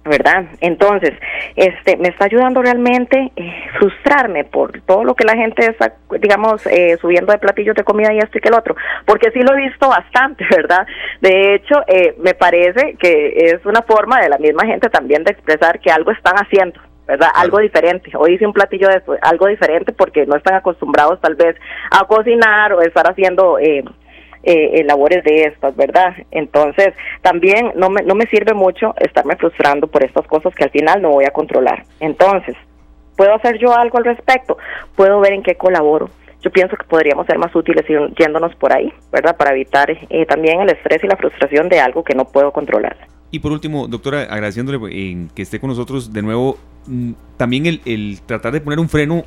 ¿verdad? Entonces, este, me está ayudando realmente eh, frustrarme por todo lo que la gente está, digamos, eh, subiendo de platillos de comida y esto y que el otro, porque sí lo he visto bastante, ¿verdad? De hecho, eh, me parece que es una forma de la misma gente también de expresar que algo están haciendo, ¿verdad? Algo diferente. Hoy hice un platillo de algo diferente porque no están acostumbrados tal vez a cocinar o estar haciendo eh, eh, eh, labores de estas, ¿verdad? Entonces, también no me, no me sirve mucho estarme frustrando por estas cosas que al final no voy a controlar. Entonces, ¿puedo hacer yo algo al respecto? ¿Puedo ver en qué colaboro? Yo pienso que podríamos ser más útiles yéndonos por ahí, ¿verdad? Para evitar eh, también el estrés y la frustración de algo que no puedo controlar. Y por último, doctora, agradeciéndole eh, que esté con nosotros de nuevo, mm, también el, el tratar de poner un freno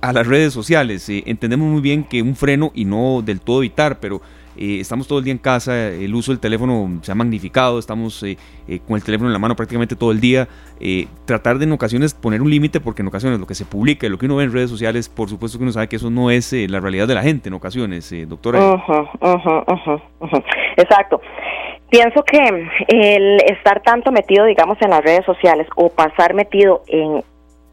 a las redes sociales. entendemos muy bien que un freno y no del todo evitar, pero eh, estamos todo el día en casa, el uso del teléfono se ha magnificado, estamos eh, eh, con el teléfono en la mano prácticamente todo el día. tratar de en ocasiones poner un límite, porque en ocasiones lo que se publica, lo que uno ve en redes sociales, por supuesto que uno sabe que eso no es la realidad de la gente en ocasiones, doctora. Exacto. Pienso que el estar tanto metido, digamos, en las redes sociales o pasar metido en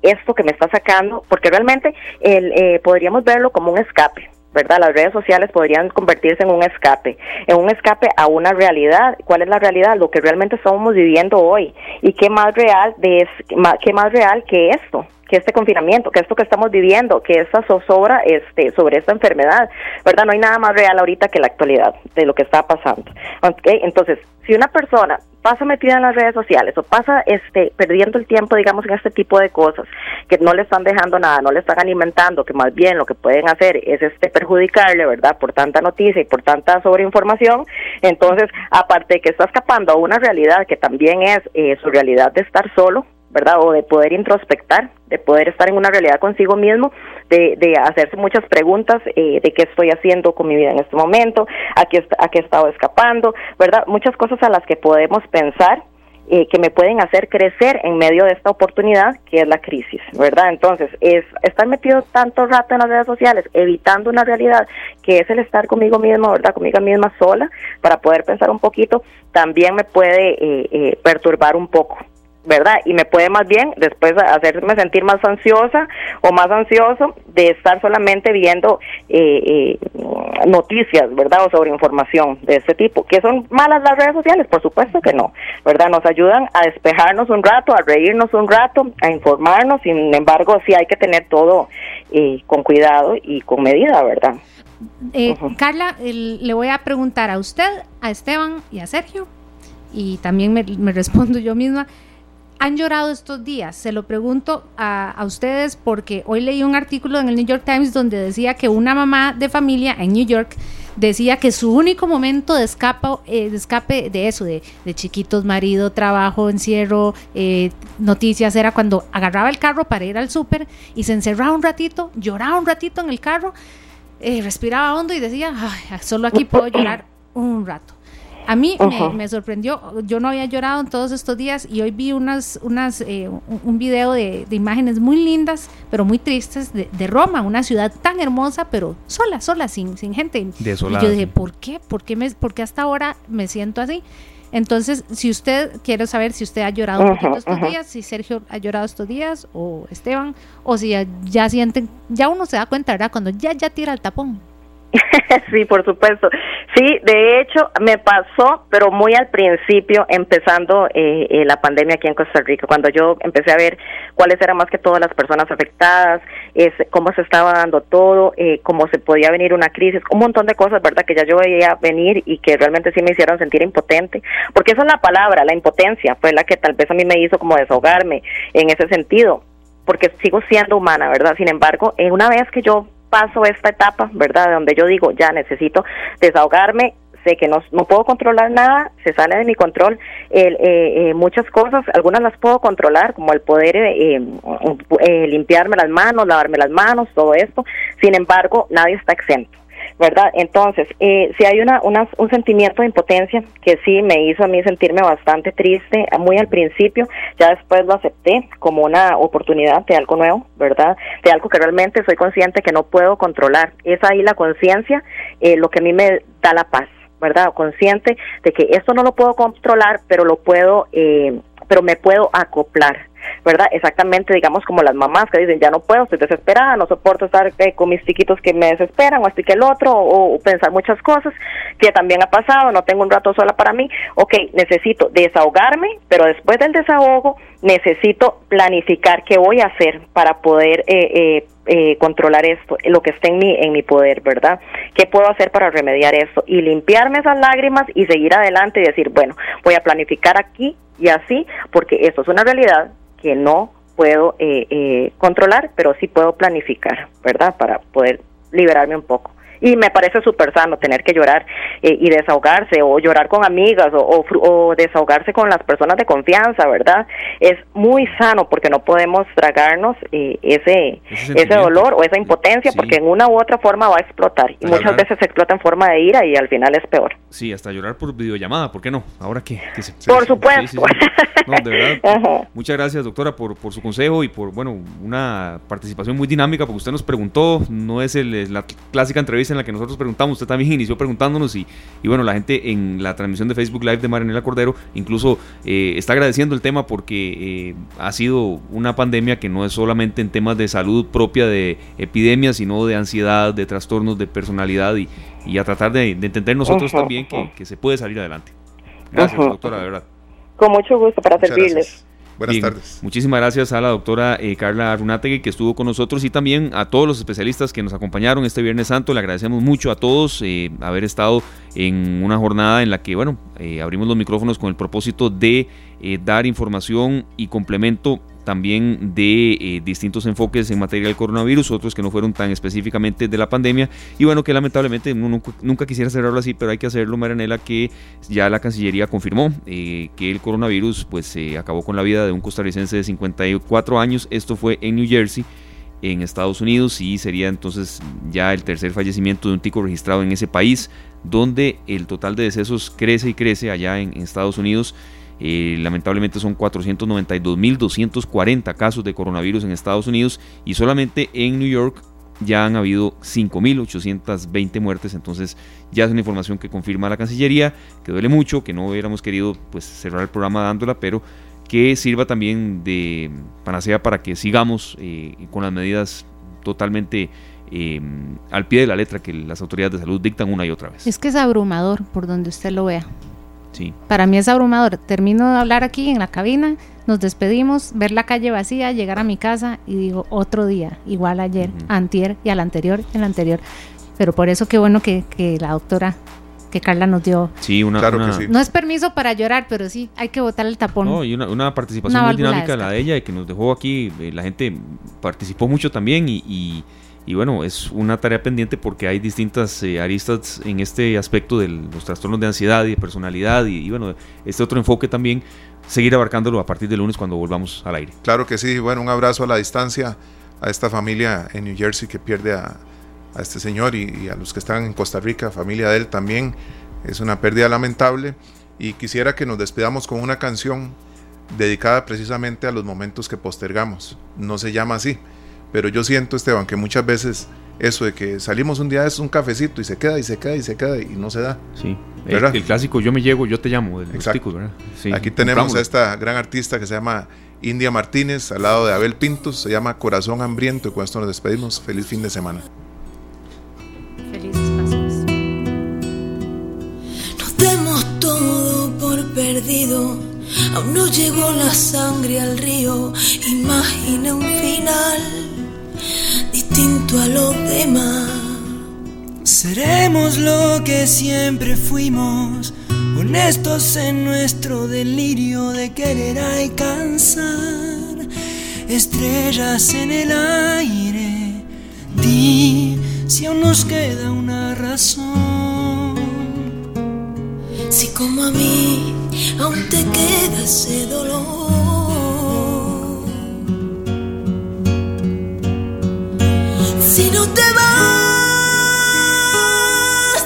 esto que me está sacando, porque realmente el, podríamos verlo como un escape ¿verdad? Las redes sociales podrían convertirse en un escape, en un escape a una realidad. ¿Cuál es la realidad? Lo que realmente estamos viviendo hoy. ¿Y qué más real de qué más real que esto? Que este confinamiento, que esto que estamos viviendo, que esta zozobra este, sobre esta enfermedad, ¿verdad? No hay nada más real ahorita que la actualidad de lo que está pasando. Entonces, si una persona pasa metida en las redes sociales o pasa este perdiendo el tiempo digamos en este tipo de cosas que no le están dejando nada, no le están alimentando, que más bien lo que pueden hacer es este perjudicarle, ¿verdad? Por tanta noticia y por tanta sobreinformación, entonces aparte de que está escapando a una realidad que también es eh, su realidad de estar solo, ¿verdad? O de poder introspectar, de poder estar en una realidad consigo mismo, de, de hacerse muchas preguntas eh, de qué estoy haciendo con mi vida en este momento, a qué, a qué he estado escapando, ¿verdad? Muchas cosas a las que podemos pensar eh, que me pueden hacer crecer en medio de esta oportunidad que es la crisis, ¿verdad? Entonces, es estar metido tanto rato en las redes sociales, evitando una realidad que es el estar conmigo mismo, ¿verdad? Conmigo misma sola, para poder pensar un poquito, también me puede eh, perturbar un poco, ¿verdad? Y me puede más bien después hacerme sentir más ansiosa o más ansioso de estar solamente viendo eh, eh, noticias, ¿verdad? O sobre información de este tipo. ¿Que son malas las redes sociales? Por supuesto que no, ¿verdad? Nos ayudan a despejarnos un rato, a reírnos un rato, a informarnos, sin embargo, sí hay que tener todo eh, con cuidado y con medida, ¿verdad? Carla, le voy a preguntar a usted, a Esteban y a Sergio, y también me respondo yo misma han llorado estos días? Se lo pregunto a, ustedes porque hoy leí un artículo en el New York Times donde decía que una mamá de familia en New York decía que su único momento de, eh, de escape de eso, de, chiquitos, marido, trabajo, encierro, eh, noticias, era cuando agarraba el carro para ir al súper y se encerraba un ratito, lloraba un ratito en el carro, eh, respiraba hondo y decía, solo aquí puedo llorar un rato. A mí me, sorprendió, yo no había llorado en todos estos días y hoy vi unas, unas, eh, un video de, imágenes muy lindas, pero muy tristes de, Roma, una ciudad tan hermosa, pero sola, sola, sin, sin gente. y yo dije, ¿por qué? ¿Por qué, me, ¿por qué hasta ahora me siento así? Entonces, si usted quiere saber si usted ha llorado un poquito estos días, si Sergio ha llorado estos días o Esteban, o si ya, ya sienten, ya uno se da cuenta, ¿verdad? Cuando ya ya tira el tapón. sí, por supuesto. Sí, de hecho me pasó, pero muy al principio, empezando eh, eh, la pandemia aquí en Costa Rica, cuando yo empecé a ver cuáles eran más que todas las personas afectadas, es, cómo se estaba dando todo, eh, cómo se podía venir una crisis, un montón de cosas, ¿verdad? Que ya yo veía venir y que realmente sí me hicieron sentir impotente, porque esa es la palabra, la impotencia, fue la que tal vez a mí me hizo como desahogarme en ese sentido porque sigo siendo humana, ¿verdad? Sin embargo, una vez que yo paso esta etapa, ¿verdad? Donde yo digo, ya necesito desahogarme, sé que no, no puedo controlar nada, se sale de mi control el, eh, eh, muchas cosas, algunas las puedo controlar, como el poder eh, eh, limpiarme las manos, lavarme las manos, todo esto, sin embargo, nadie está exento. ¿Verdad? Entonces, eh, si hay una, un sentimiento de impotencia que sí me hizo a mí sentirme bastante triste, muy al principio, ya después lo acepté como una oportunidad de algo nuevo, ¿verdad? De algo que realmente soy consciente que no puedo controlar. Es ahí la conciencia eh, lo que a mí me da la paz, ¿verdad? Consciente de que esto no lo puedo controlar, pero lo puedo, eh, pero me puedo acoplar ¿verdad? Exactamente, digamos, como las mamás que dicen, ya no puedo, estoy desesperada, no soporto estar eh, con mis chiquitos que me desesperan, o estoy que el otro, o, pensar muchas cosas, que también ha pasado, no tengo un rato sola para mí, ok, necesito desahogarme, pero después del desahogo necesito planificar qué voy a hacer para poder eh, eh, controlar esto, lo que esté en mi, en mi poder, ¿verdad? ¿Qué puedo hacer para remediar esto? Y limpiarme esas lágrimas y seguir adelante y decir, bueno, voy a planificar aquí y así, porque esto es una realidad, que no puedo eh, eh, controlar, pero sí puedo planificar, ¿verdad? Para poder liberarme un poco y me parece súper sano tener que llorar eh, y desahogarse o llorar con amigas o, o, desahogarse con las personas de confianza, ¿verdad? Es muy sano porque no podemos tragarnos eh, ese, ese, dolor o esa impotencia porque en una u otra forma va a explotar y muchas veces se explota en forma de ira y al final es peor. Sí, hasta llorar por videollamada, ¿por qué no? Ahora que, Por supuesto. no, de verdad. Muchas gracias, doctora, por, por su consejo y por, bueno, una participación muy dinámica porque usted nos preguntó, no es el, la clásica entrevista en la que nosotros preguntamos, usted también inició preguntándonos y, y bueno, la gente en la transmisión de Facebook Live de Marinela Cordero incluso eh, está agradeciendo el tema porque eh, ha sido una pandemia que no es solamente en temas de salud propia de epidemia, sino de ansiedad, de trastornos de personalidad y, y a tratar de, entender nosotros también que, se puede salir adelante. Gracias, doctora, de verdad. Con mucho gusto para servirles. Buenas tardes. Muchísimas gracias a la doctora eh, Carla Arunategui que estuvo con nosotros y también a todos los especialistas que nos acompañaron este Viernes Santo. Le agradecemos mucho a todos eh, haber estado en una jornada en la que, bueno, eh, abrimos los micrófonos con el propósito de dar información y complemento también de eh, distintos enfoques en materia del coronavirus, otros que no fueron tan específicamente de la pandemia, y bueno, que lamentablemente nunca, quisiera cerrarlo así, pero hay que hacerlo, Maranela, que ya la Cancillería confirmó eh, que el coronavirus pues se acabó con la vida de un costarricense de 54 años, esto fue en New Jersey, en Estados Unidos, y sería entonces ya el tercer fallecimiento de un tico registrado en ese país, donde el total de decesos crece y crece allá en Estados Unidos, eh, lamentablemente son 492.240 casos de coronavirus en Estados Unidos y solamente en New York ya han habido 5.820 muertes, entonces ya es una información que confirma la Cancillería, que duele mucho, que no hubiéramos querido pues, cerrar el programa dándola, pero que sirva también de panacea para que sigamos eh, con las medidas totalmente eh, al pie de la letra que las autoridades de salud dictan una y otra vez. Es que es abrumador por donde usted lo vea. Para mí es abrumador. Termino de hablar aquí en la cabina, nos despedimos, ver la calle vacía, llegar a mi casa y digo otro día, igual ayer, antier y al anterior, el anterior. Pero por eso qué bueno que, la doctora que Carla nos dio. Sí, una, No es permiso para llorar, pero sí, hay que botar el tapón. No, y una, participación muy dinámica la de ella y que nos dejó aquí. Eh, la gente participó mucho también y y bueno, es una tarea pendiente porque hay distintas eh, aristas en este aspecto de los trastornos de ansiedad y de personalidad y, bueno, este otro enfoque también, seguir abarcándolo a partir del lunes cuando volvamos al aire. Claro que sí, bueno, un abrazo a la distancia a esta familia en New Jersey que pierde a, este señor y, a los que están en Costa Rica, familia de él también. Es una pérdida lamentable y quisiera que nos despedamos con una canción dedicada precisamente a los momentos que postergamos. No se llama así pero yo siento, Esteban, que muchas veces eso de que salimos un día es un cafecito y se queda y se queda y se queda y no se da. Sí, el, clásico yo me llego, yo te llamo. Exacto. Aquí tenemos a esta gran artista que se llama India Martínez al lado de Abel Pintos, se llama Corazón Hambriento y con esto nos despedimos. Feliz fin de semana. Felices pasos. Nos demos todo por perdido. Aún no llegó la sangre al río. Imagina un final distinto a los demás. Seremos lo que siempre fuimos, honestos en nuestro delirio de querer alcanzar estrellas en el aire. Di si aún nos queda una razón. Si como a mí aún te queda ese dolor No te vas,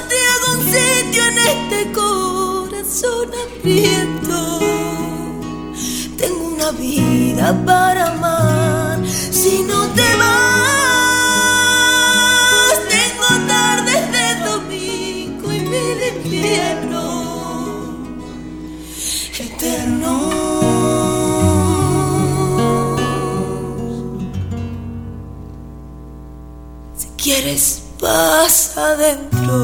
te hago un sitio en este corazón hambriento. Tengo una vida para amar. Si no te vas, quieres paz adentro.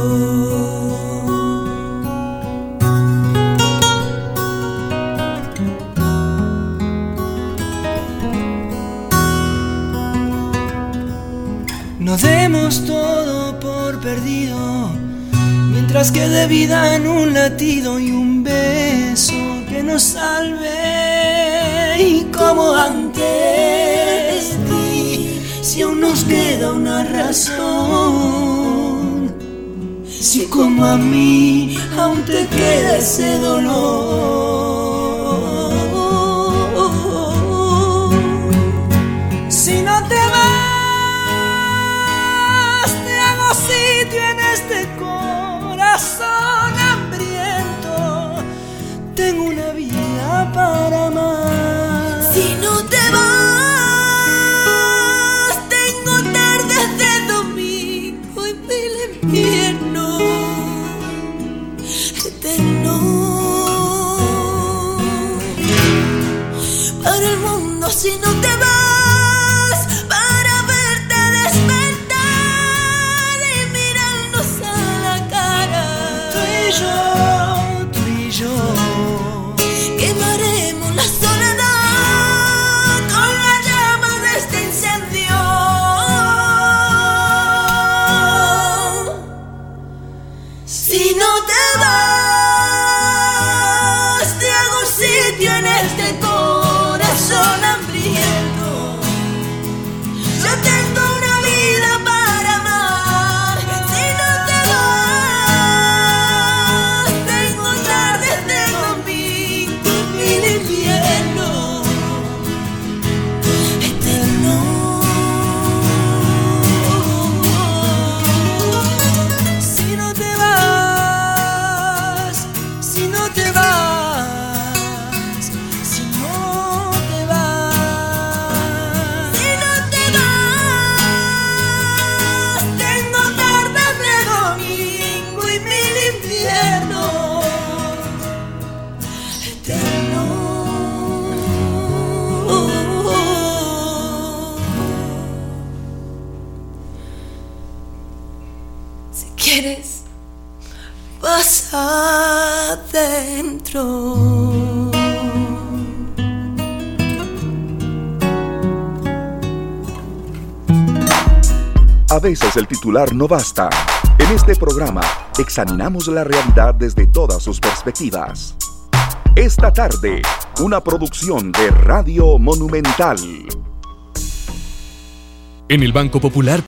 No demos todo por perdido, mientras quede vida en un latido y un beso que nos salve. Y como antes queda una razón, si como a mí aún te queda ese dolor. El titular no basta. En este programa examinamos la realidad desde todas sus perspectivas. Esta tarde, una producción de Radio Monumental. En el Banco Popular